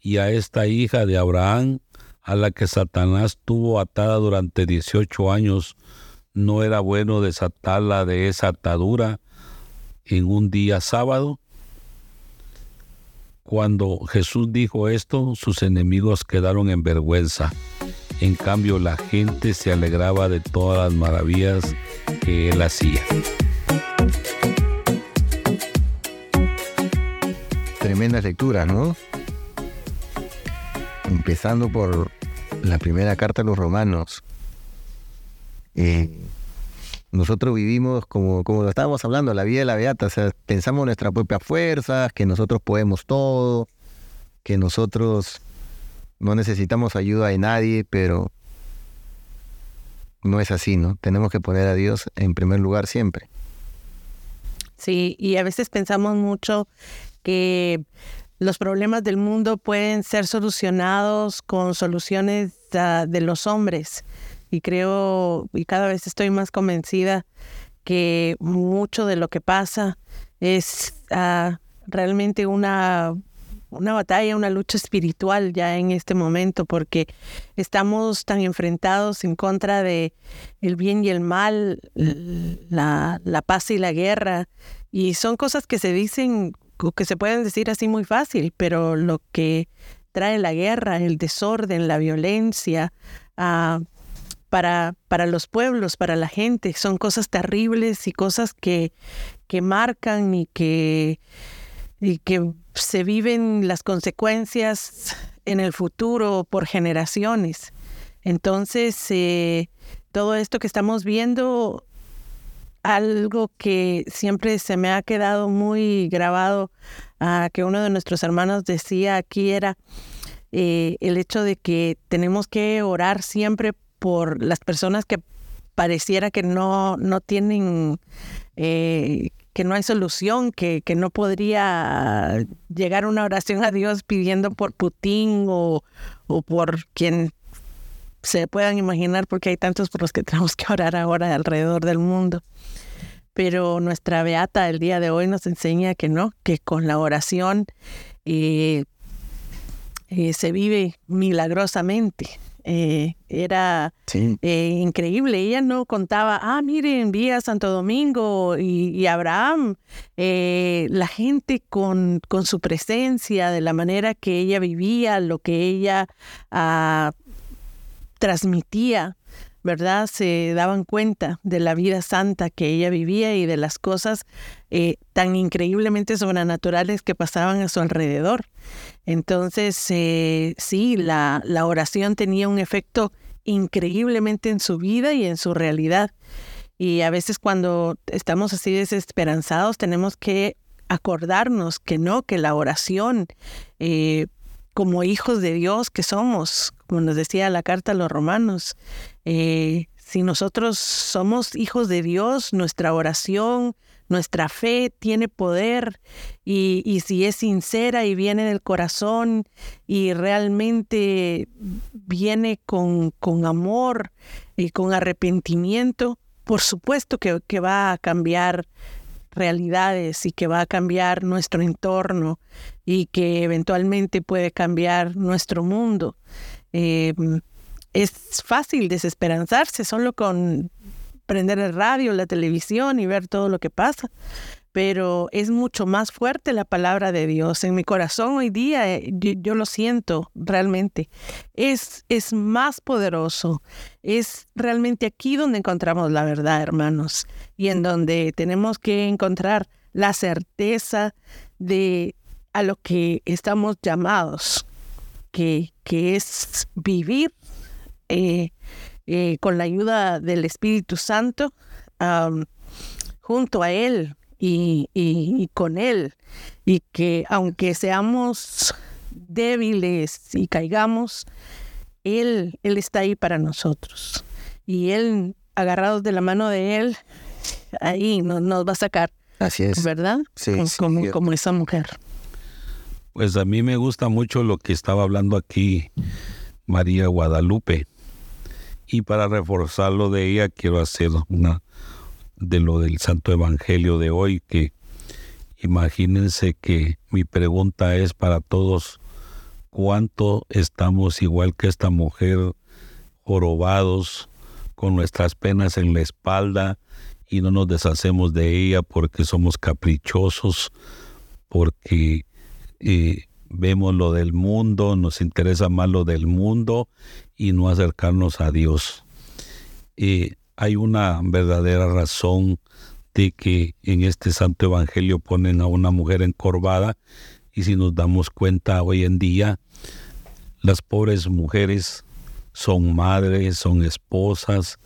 Y a esta hija de Abraham, a la que Satanás tuvo atada durante 18 años, ¿no era bueno desatarla de esa atadura en un día sábado? Cuando Jesús dijo esto, sus enemigos quedaron en vergüenza. En cambio, la gente se alegraba de todas las maravillas que él hacía. Tremenda lectura, ¿no? Empezando por la primera carta a los romanos. Eh, nosotros vivimos como, como lo estábamos hablando, la vida de la beata, o sea, pensamos nuestras propias fuerzas, que nosotros podemos todo, que nosotros no necesitamos ayuda de nadie, pero no es así, ¿no? Tenemos que poner a Dios en primer lugar siempre. Sí, y a veces pensamos mucho que los problemas del mundo pueden ser solucionados con soluciones uh, de los hombres y creo y cada vez estoy más convencida que mucho de lo que pasa es ah, realmente una, una batalla, una lucha espiritual ya en este momento, porque estamos tan enfrentados en contra de el bien y el mal, la, la paz y la guerra, y son cosas que se dicen, que se pueden decir así muy fácil, pero lo que trae la guerra, el desorden, la violencia, uh, para, para los pueblos, para la gente. Son cosas terribles y cosas que, que marcan y que, y que se viven las consecuencias en el futuro por generaciones. Entonces, eh, todo esto que estamos viendo, algo que siempre se me ha quedado muy grabado, uh, que uno de nuestros hermanos decía aquí era eh, el hecho de que tenemos que orar siempre por las personas que pareciera que no, no tienen, eh, que no hay solución, que, que, no podría llegar una oración a Dios pidiendo por Putin o, o por quien se puedan imaginar, porque hay tantos por los que tenemos que orar ahora alrededor del mundo. Pero nuestra beata el día de hoy nos enseña que no, que con la oración eh, eh, se vive milagrosamente. Eh, era increíble. Ella no contaba, ah, miren, vi a Santo Domingo y, Abraham, la gente con, con, su presencia, de la manera que ella vivía, lo que ella ah, transmitía, ¿verdad? Se daban cuenta de la vida santa que ella vivía y de las cosas eh, tan increíblemente sobrenaturales que pasaban a su alrededor. Entonces, eh, sí, la, la oración tenía un efecto increíblemente en su vida y en su realidad. Y a veces cuando estamos así desesperanzados, tenemos que acordarnos que no, que la oración, eh, como hijos de Dios que somos, como nos decía la carta a los romanos, eh, si nosotros somos hijos de Dios, nuestra oración, nuestra fe tiene poder y, si es sincera y viene del corazón y realmente viene con, con amor y con arrepentimiento, por supuesto que, que va a cambiar realidades y que va a cambiar nuestro entorno y que eventualmente puede cambiar nuestro mundo. Eh, es fácil desesperanzarse solo con prender el radio, la televisión y ver todo lo que pasa. Pero es mucho más fuerte la palabra de Dios. En mi corazón hoy día, eh, yo, lo siento realmente. Es, es más poderoso. Es realmente aquí donde encontramos la verdad, hermanos. Y en donde tenemos que encontrar la certeza de a lo que estamos llamados que, es vivir eh, eh, con la ayuda del Espíritu Santo junto a Él y, con Él. Y que aunque seamos débiles y caigamos, Él, Él está ahí para nosotros. Y Él, agarrados de la mano de Él, ahí nos, nos va a sacar. Así es. ¿Verdad? Sí, como, como esa mujer. Pues a mí me gusta mucho lo que estaba hablando aquí María Guadalupe. Y para reforzarlo de ella, quiero hacer una de lo del Santo Evangelio de hoy, que imagínense que mi pregunta es para todos, ¿cuánto estamos igual que esta mujer, jorobados, con nuestras penas en la espalda y no nos deshacemos de ella porque somos caprichosos, porque vemos lo del mundo, nos interesa más lo del mundo y no acercarnos a Dios. Hay una verdadera razón de que en este Santo Evangelio ponen a una mujer encorvada y si nos damos cuenta hoy en día, las pobres mujeres son madres, son esposas.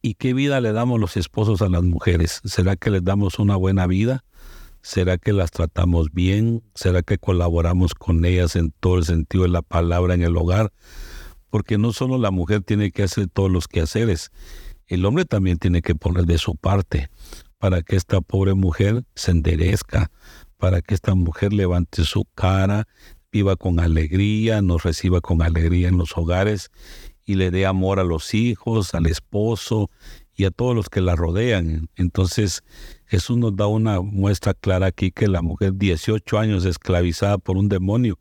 ¿Y qué vida le damos los esposos a las mujeres? ¿Será que les damos una buena vida? ¿Será que las tratamos bien? ¿Será que colaboramos con ellas en todo el sentido de la palabra en el hogar? Porque no solo la mujer tiene que hacer todos los quehaceres, el hombre también tiene que poner de su parte para que esta pobre mujer se enderezca, para que esta mujer levante su cara, viva con alegría, nos reciba con alegría en los hogares y le dé amor a los hijos, al esposo y a todos los que la rodean. Entonces, Jesús nos da una muestra clara aquí que la mujer 18 años esclavizada por un demonio.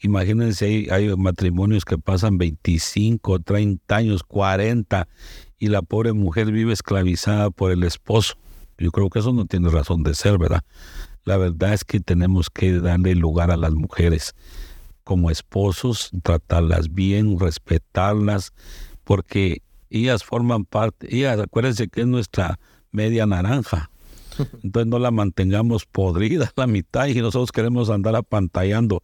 Imagínense, hay, hay matrimonios que pasan 25, 30 años, 40 y la pobre mujer vive esclavizada por el esposo. Yo creo que eso no tiene razón de ser, ¿verdad? La verdad es que tenemos que darle lugar a las mujeres como esposos, tratarlas bien, respetarlas, porque ellas forman parte, ellas acuérdense que es nuestra media naranja. Entonces no la mantengamos podrida la mitad y nosotros queremos andar apantallando.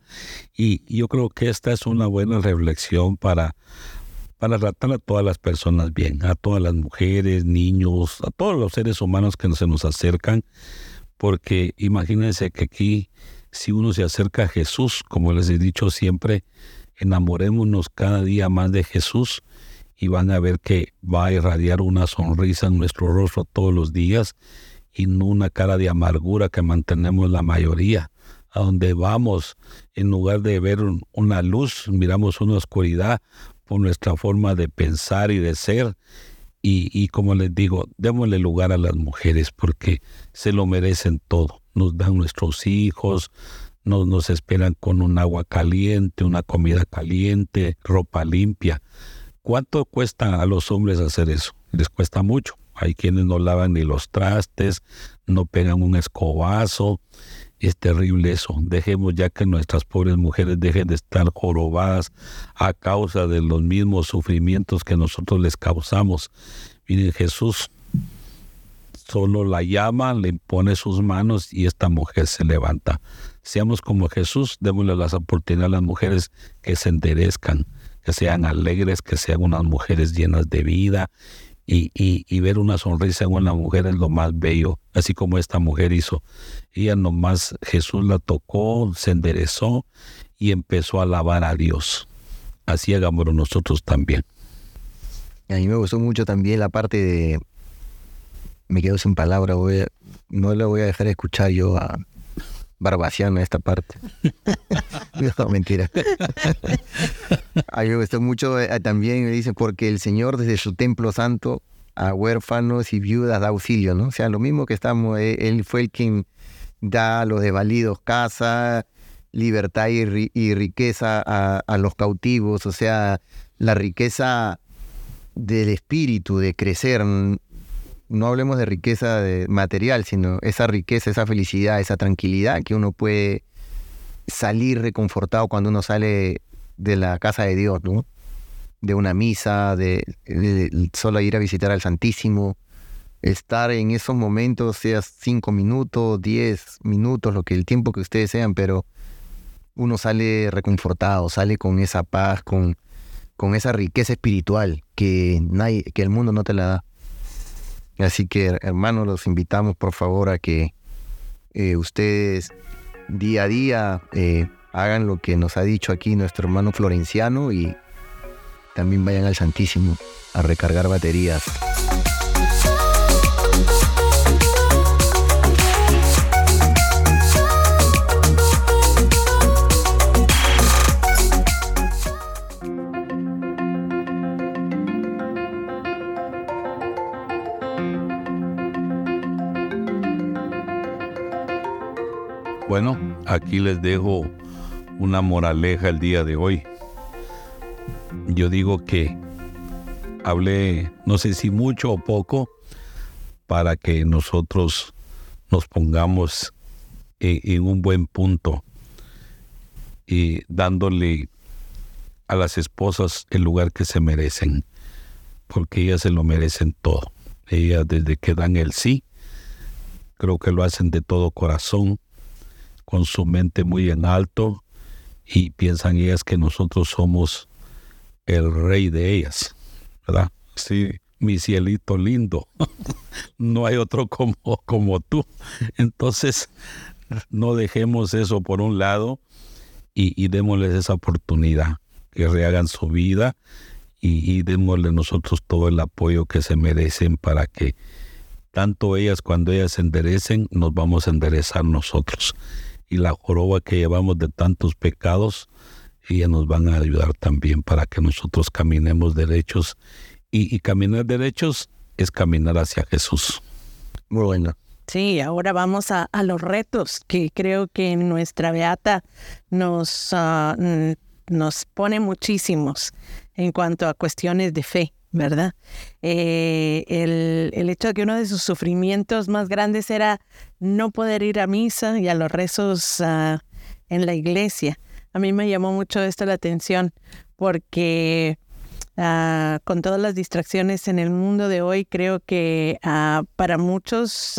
Y yo creo que esta es una buena reflexión para, para tratar a todas las personas bien, a todas las mujeres, niños, a todos los seres humanos que se nos acercan, porque imagínense que aquí, si uno se acerca a Jesús, como les he dicho siempre, enamorémonos cada día más de Jesús y van a ver que va a irradiar una sonrisa en nuestro rostro todos los días y no una cara de amargura que mantenemos la mayoría. A donde vamos, en lugar de ver una luz, miramos una oscuridad por nuestra forma de pensar y de ser. Y, y como les digo, démosle lugar a las mujeres porque se lo merecen todo. Nos dan nuestros hijos, nos, nos esperan con un agua caliente, una comida caliente, ropa limpia. ¿Cuánto cuesta a los hombres hacer eso? Les cuesta mucho. Hay quienes no lavan ni los trastes, no pegan un escobazo. Es terrible eso. Dejemos ya que nuestras pobres mujeres dejen de estar jorobadas a causa de los mismos sufrimientos que nosotros les causamos. Miren, Jesús solo la llama, le impone sus manos y esta mujer se levanta. Seamos como Jesús, démosle las oportunidades a las mujeres que se enderezcan, que sean alegres, que sean unas mujeres llenas de vida y, ver una sonrisa en una mujer es lo más bello, así como esta mujer hizo. Ella nomás, Jesús la tocó, se enderezó y empezó a alabar a Dios. Así hagámoslo nosotros también. A mí me gustó mucho también la parte de... Me quedo sin palabra, voy no le voy a dejar escuchar yo a, Barbaciano esta parte. no, mentira. A mí me gustó mucho eh, también, me dicen, porque el Señor desde su templo santo a huérfanos y viudas da auxilio, ¿no? O sea, lo mismo que estamos, eh, Él fue el quien da a los desvalidos casa, libertad y, riqueza a, a, los cautivos, o sea, la riqueza del espíritu, de crecer, no hablemos de riqueza de material, sino esa riqueza, esa felicidad, esa tranquilidad que uno puede salir reconfortado cuando uno sale de la casa de Dios, ¿no? De una misa, de, solo ir a visitar al Santísimo, estar en esos momentos, sea cinco minutos, diez minutos, lo que el tiempo que ustedes sean, pero uno sale reconfortado, sale con esa paz, con, con esa riqueza espiritual que, nadie, que el mundo no te la da. Así que, hermanos, los invitamos por favor a que eh, ustedes día a día eh, hagan lo que nos ha dicho aquí nuestro hermano Florenciano y también vayan al Santísimo a recargar baterías. Bueno, aquí les dejo una moraleja el día de hoy. Yo digo que hablé, no sé si mucho o poco, para que nosotros nos pongamos en, un buen punto y dándole a las esposas el lugar que se merecen, porque ellas se lo merecen todo. Ellas desde que dan el sí, creo que lo hacen de todo corazón, con su mente muy en alto y piensan ellas que nosotros somos el rey de ellas, ¿verdad? Sí, mi cielito lindo, no hay otro como, como tú. Entonces, no dejemos eso por un lado y, démosles esa oportunidad, que rehagan su vida y, y démosle nosotros todo el apoyo que se merecen para que tanto ellas cuando ellas se enderecen, nos vamos a enderezar nosotros y la joroba que llevamos de tantos pecados, ellas nos van a ayudar también para que nosotros caminemos derechos. Y, caminar derechos es caminar hacia Jesús. Muy bueno. Sí, ahora vamos a, los retos que creo que nuestra Beata nos, ah, nos pone muchísimos en cuanto a cuestiones de fe. ¿Verdad? Eh, el, hecho de que uno de sus sufrimientos más grandes era no poder ir a misa y a los rezos ah, en la iglesia. A mí me llamó mucho esto la atención porque ah, con todas las distracciones en el mundo de hoy, creo que ah, para muchos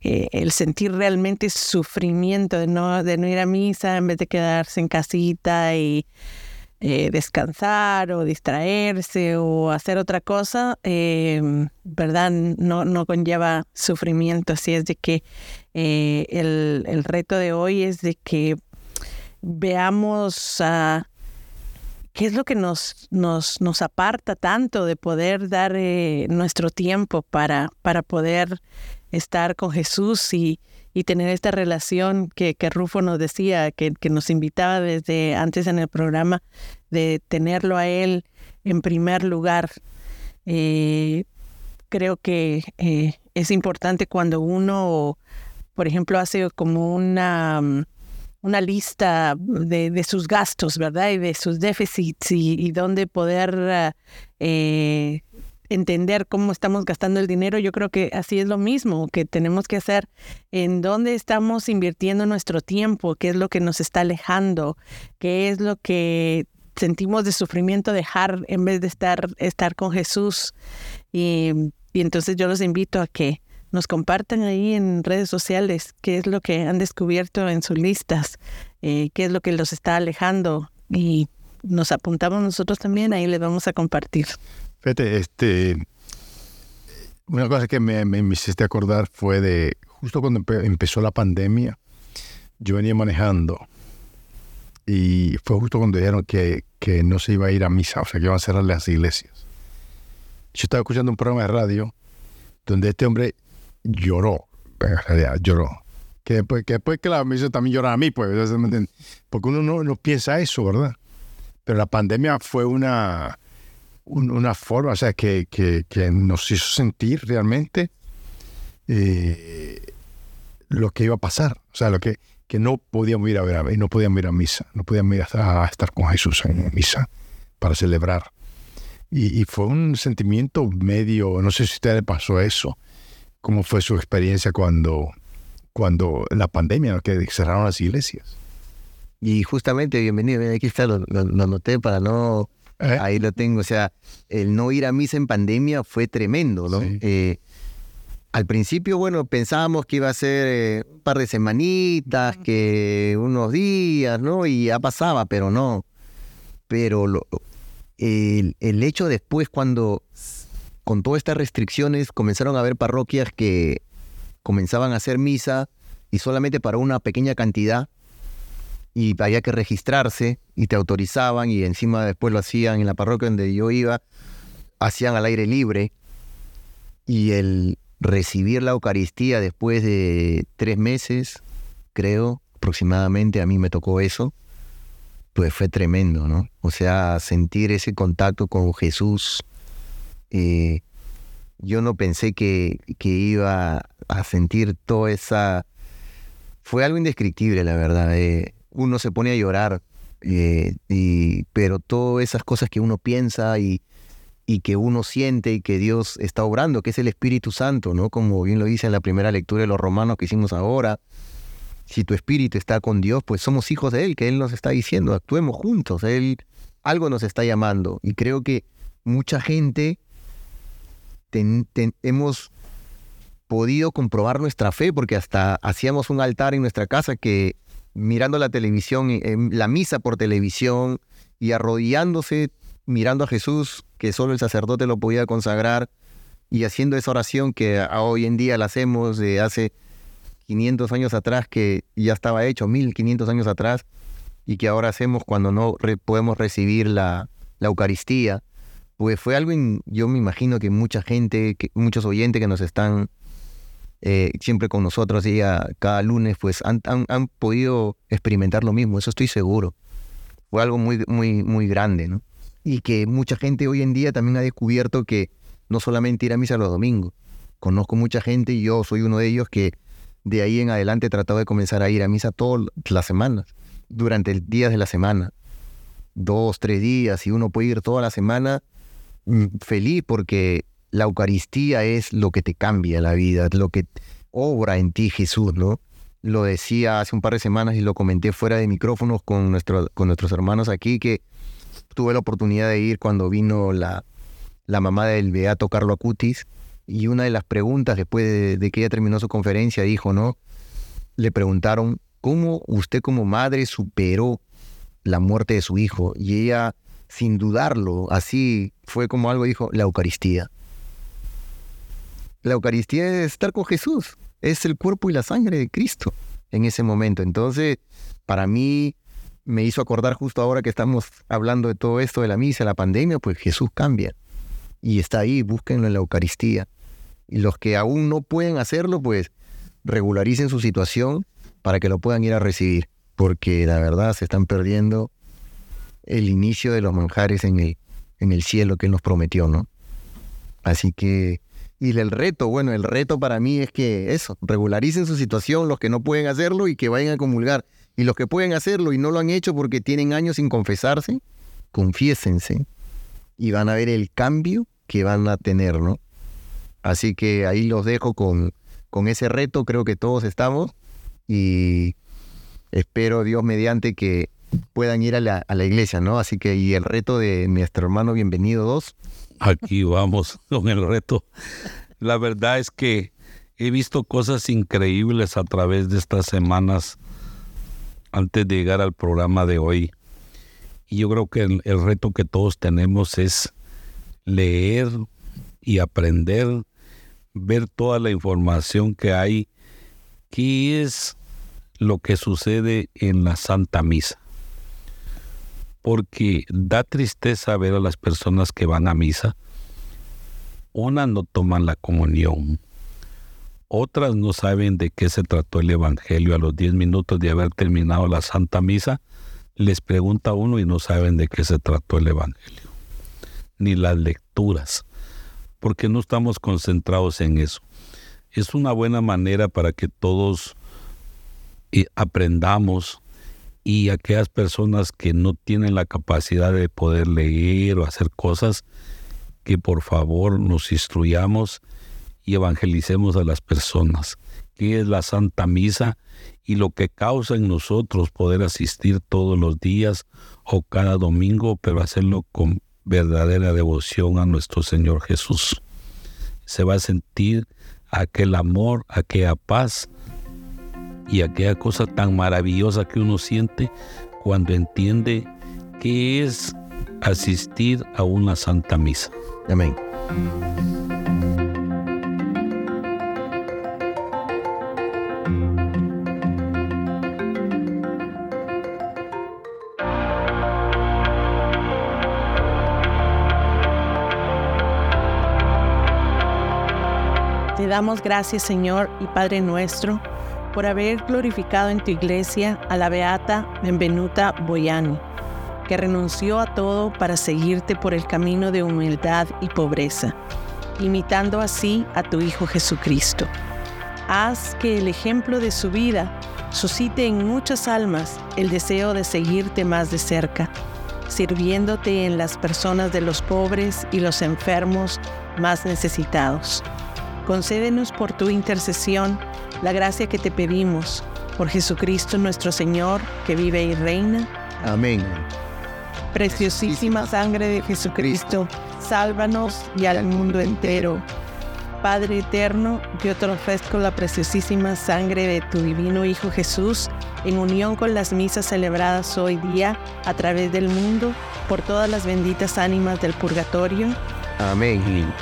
eh, el sentir realmente sufrimiento de no, de no ir a misa en vez de quedarse en casita y eh, descansar o distraerse o hacer otra cosa, em, ¿verdad? No, no conlleva sufrimiento. Así es de que eh, el, reto de hoy es de que veamos ¿qué es lo que nos, nos, nos aparta tanto de poder dar eh, nuestro tiempo para, para poder estar con Jesús y, y tener esta relación que, que Rufo nos decía, que, que, nos invitaba desde antes en el programa, de tenerlo a Él en primer lugar. Eh, creo que eh, es importante cuando uno, por ejemplo, hace como una, mm, una lista de, de sus gastos, ¿verdad? Y de sus déficits y, dónde poder eh, entender cómo estamos gastando el dinero, yo creo que así es lo mismo que tenemos que hacer, en dónde estamos invirtiendo nuestro tiempo, qué es lo que nos está alejando, qué es lo que sentimos de sufrimiento dejar en vez de estar, estar con Jesús. Y, entonces yo los invito a que nos compartan ahí en redes sociales qué es lo que han descubierto en sus listas, eh, qué es lo que los está alejando y nos apuntamos nosotros también, ahí les vamos a compartir. Fíjate, este, una cosa que me, hiciste acordar fue de justo cuando empe empezó la pandemia, yo venía manejando y fue justo cuando dijeron que, que no se iba a ir a misa, o sea, que iban a cerrar las iglesias. Yo estaba escuchando un programa de radio donde este hombre lloró, en realidad lloró. Que después que, después, hizo también llorar a mí, pues, porque uno no, no piensa eso, ¿verdad? Pero la pandemia fue una, una forma, o sea, que, que, que nos hizo sentir realmente eh, lo que iba a pasar, o sea, lo que, que no podíamos ir a ver, no podíamos ir a misa, no podíamos ir a, a estar con Jesús en misa para celebrar. Y, y, fue un sentimiento medio, no sé si a usted le pasó eso, cómo fue su experiencia cuando, cuando la pandemia, ¿no? que cerraron las iglesias. Y justamente, bienvenido, aquí está, lo, lo, lo noté para no ¿Eh? Ahí lo tengo. O sea, el no ir a misa en pandemia fue tremendo, ¿no? Sí. Eh, al principio, bueno, pensábamos que iba a ser eh, un par de semanitas, que unos días, ¿no? Y ya pasaba, pero no. Pero lo, el, el, hecho después, cuando con todas estas restricciones comenzaron a haber parroquias que comenzaban a hacer misa y solamente para una pequeña cantidad, y había que registrarse y te autorizaban y encima después lo hacían en la parroquia donde yo iba, hacían al aire libre y el recibir la Eucaristía después de tres meses, creo, aproximadamente, a mí me tocó eso, pues fue tremendo, ¿no? O sea, sentir ese contacto con Jesús, eh, yo no pensé que, que iba a sentir toda esa... Fue algo indescriptible, la verdad. Eh, uno se pone a llorar, eh, y, pero todas esas cosas que uno piensa y, y que uno siente y que Dios está obrando, que es el Espíritu Santo, ¿no? Como bien lo dice en la primera lectura de los romanos que hicimos ahora. Si tu espíritu está con Dios, pues somos hijos de Él, que Él nos está diciendo, actuemos juntos, Él algo nos está llamando. Y creo que mucha gente hemos podido comprobar nuestra fe, porque hasta hacíamos un altar en nuestra casa que mirando la televisión, en la misa por televisión y arrodillándose mirando a Jesús, que solo el sacerdote lo podía consagrar, y haciendo esa oración que hoy en día la hacemos de hace 500 años atrás, que ya estaba hecho, 1500 años atrás, y que ahora hacemos cuando no re podemos recibir la, la, Eucaristía, pues fue algo, yo me imagino que mucha gente, que, muchos oyentes que nos están eh, siempre con nosotros y cada lunes, pues han, han, han, podido experimentar lo mismo, eso estoy seguro. Fue algo muy, muy, muy grande, ¿no? Y que mucha gente hoy en día también ha descubierto que no solamente ir a misa los domingos. Conozco mucha gente y yo soy uno de ellos que de ahí en adelante he tratado de comenzar a ir a misa todas las semanas, durante el día de la semana. Dos, tres días, y uno puede ir toda la semana mm, feliz porque la Eucaristía es lo que te cambia la vida, lo que obra en ti Jesús, ¿no? Lo decía hace un par de semanas y lo comenté fuera de micrófonos con, nuestro, con nuestros hermanos aquí, que tuve la oportunidad de ir cuando vino la, la mamá del Beato Carlo Acutis, y una de las preguntas después de, de que ella terminó su conferencia dijo, ¿no? Le preguntaron, ¿cómo usted como madre superó la muerte de su hijo? Y ella, sin dudarlo, así fue como algo dijo, la Eucaristía. La Eucaristía es estar con Jesús, es el cuerpo y la sangre de Cristo en ese momento. Entonces, para mí me hizo acordar justo ahora que estamos hablando de todo esto de la misa, la pandemia, pues Jesús cambia. Y está ahí, búsquenlo en la Eucaristía. Y los que aún no pueden hacerlo, pues regularicen su situación para que lo puedan ir a recibir. Porque la verdad se están perdiendo el inicio de los manjares en el, en el cielo que Él nos prometió, ¿no? Así que, y el reto, bueno, el reto para mí es que eso, regularicen su situación los que no pueden hacerlo y que vayan a comulgar. Y los que pueden hacerlo y no lo han hecho porque tienen años sin confesarse, confiésense y van a ver el cambio que van a tener, ¿no? Así que ahí los dejo con, con ese reto, creo que todos estamos y espero Dios mediante que puedan ir a la, a la iglesia, ¿no? Así que y el reto de nuestro hermano Bienvenido 2. Aquí vamos con el reto. La verdad es que he visto cosas increíbles a través de estas semanas antes de llegar al programa de hoy. Y yo creo que el, reto que todos tenemos es leer y aprender, ver toda la información que hay, qué es lo que sucede en la Santa Misa. Porque da tristeza ver a las personas que van a misa. Una no toman la comunión, otras no saben de qué se trató el Evangelio a los 10 minutos de haber terminado la Santa Misa. Les pregunta uno y no saben de qué se trató el Evangelio. Ni las lecturas. Porque no estamos concentrados en eso. Es una buena manera para que todos eh, aprendamos y aquellas personas que no tienen la capacidad de poder leer o hacer cosas, que por favor nos instruyamos y evangelicemos a las personas, qué es la Santa Misa y lo que causa en nosotros poder asistir todos los días o cada domingo, pero hacerlo con verdadera devoción a nuestro Señor Jesús. Se va a sentir aquel amor, aquella paz y aquella cosa tan maravillosa que uno siente cuando entiende que es asistir a una Santa Misa. Amén. Te damos gracias, Señor y Padre nuestro, por haber glorificado en tu iglesia a la beata Benvenuta Boyani, que renunció a todo para seguirte por el camino de humildad y pobreza, imitando así a tu Hijo Jesucristo. Haz que el ejemplo de su vida suscite en muchas almas el deseo de seguirte más de cerca, sirviéndote en las personas de los pobres y los enfermos más necesitados. Concédenos por tu intercesión la gracia que te pedimos, por Jesucristo nuestro Señor, que vive y reina. Amén. Preciosísima sangre de Jesucristo, sálvanos y al mundo entero. Padre eterno, yo te ofrezco la preciosísima sangre de tu divino Hijo Jesús en unión con las misas celebradas hoy día a través del mundo por todas las benditas ánimas del purgatorio. Amén.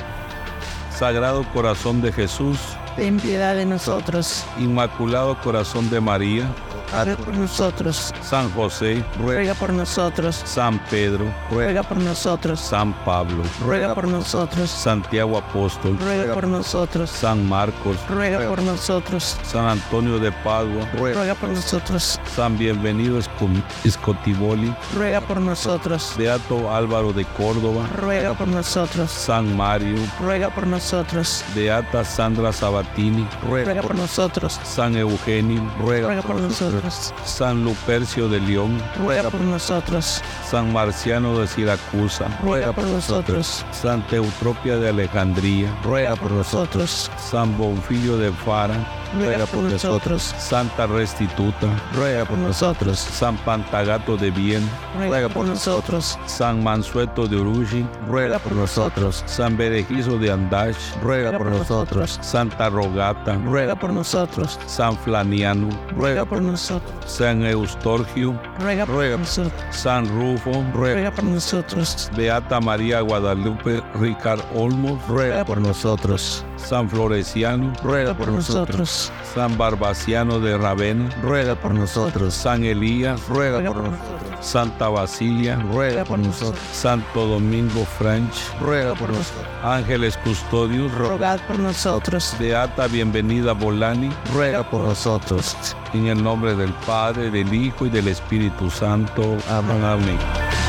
Sagrado Corazón de Jesús, Ten piedad de nosotros, Inmaculado Corazón de María, ruega por nosotros, San José, ruega por nosotros, San Pedro, ruega por nosotros, San Pablo, ruega por nosotros, Santiago Apóstol, ruega por nosotros, San Marcos, ruega por nosotros, San Antonio de Padua, ruega por nosotros, San Bienvenido Esco- Escotiboli, ruega por nosotros, Beato Álvaro de Córdoba, ruega por nosotros, San Mario, ruega por nosotros, Beata Sandra Sabatini, ruega por nosotros, San Eugenio, ruega por nosotros, San Lupercio de León, ruega por nosotros, San Marciano de Siracusa, ruega por nosotros, Santa Eutropia de Alejandría, ruega por nosotros, San Bonfilio de Fara, ruega por nosotros, Santa Restituta, ruega por nosotros, San Pantagato de Bien, ruega por nosotros, San Mansueto de Urugi, ruega por nosotros, San Berejizo de Andach, ruega por nosotros, Santa Rogata, ruega por nosotros, San Flaniano, ruega por nosotros, San Eustorgio, ruega por nosotros, San Rufo, ruega por nosotros, Beata María Guadalupe Ricard Olmos, ruega por nosotros, San Floresiano, ruega por nosotros, nosotros. San Barbaciano de Ravena, ruega por nosotros. San Elías, ruega Ruega por por nosotros. Santa Basilia, Ruega por nosotros. Santo Domingo French, Ruega por nosotros. Ángeles Custodios, Rogad por nosotros. Beata Bienvenida Bolani, Ruega por nosotros. en el nombre del Padre, del Hijo y del Espíritu Santo. Amén. Amén.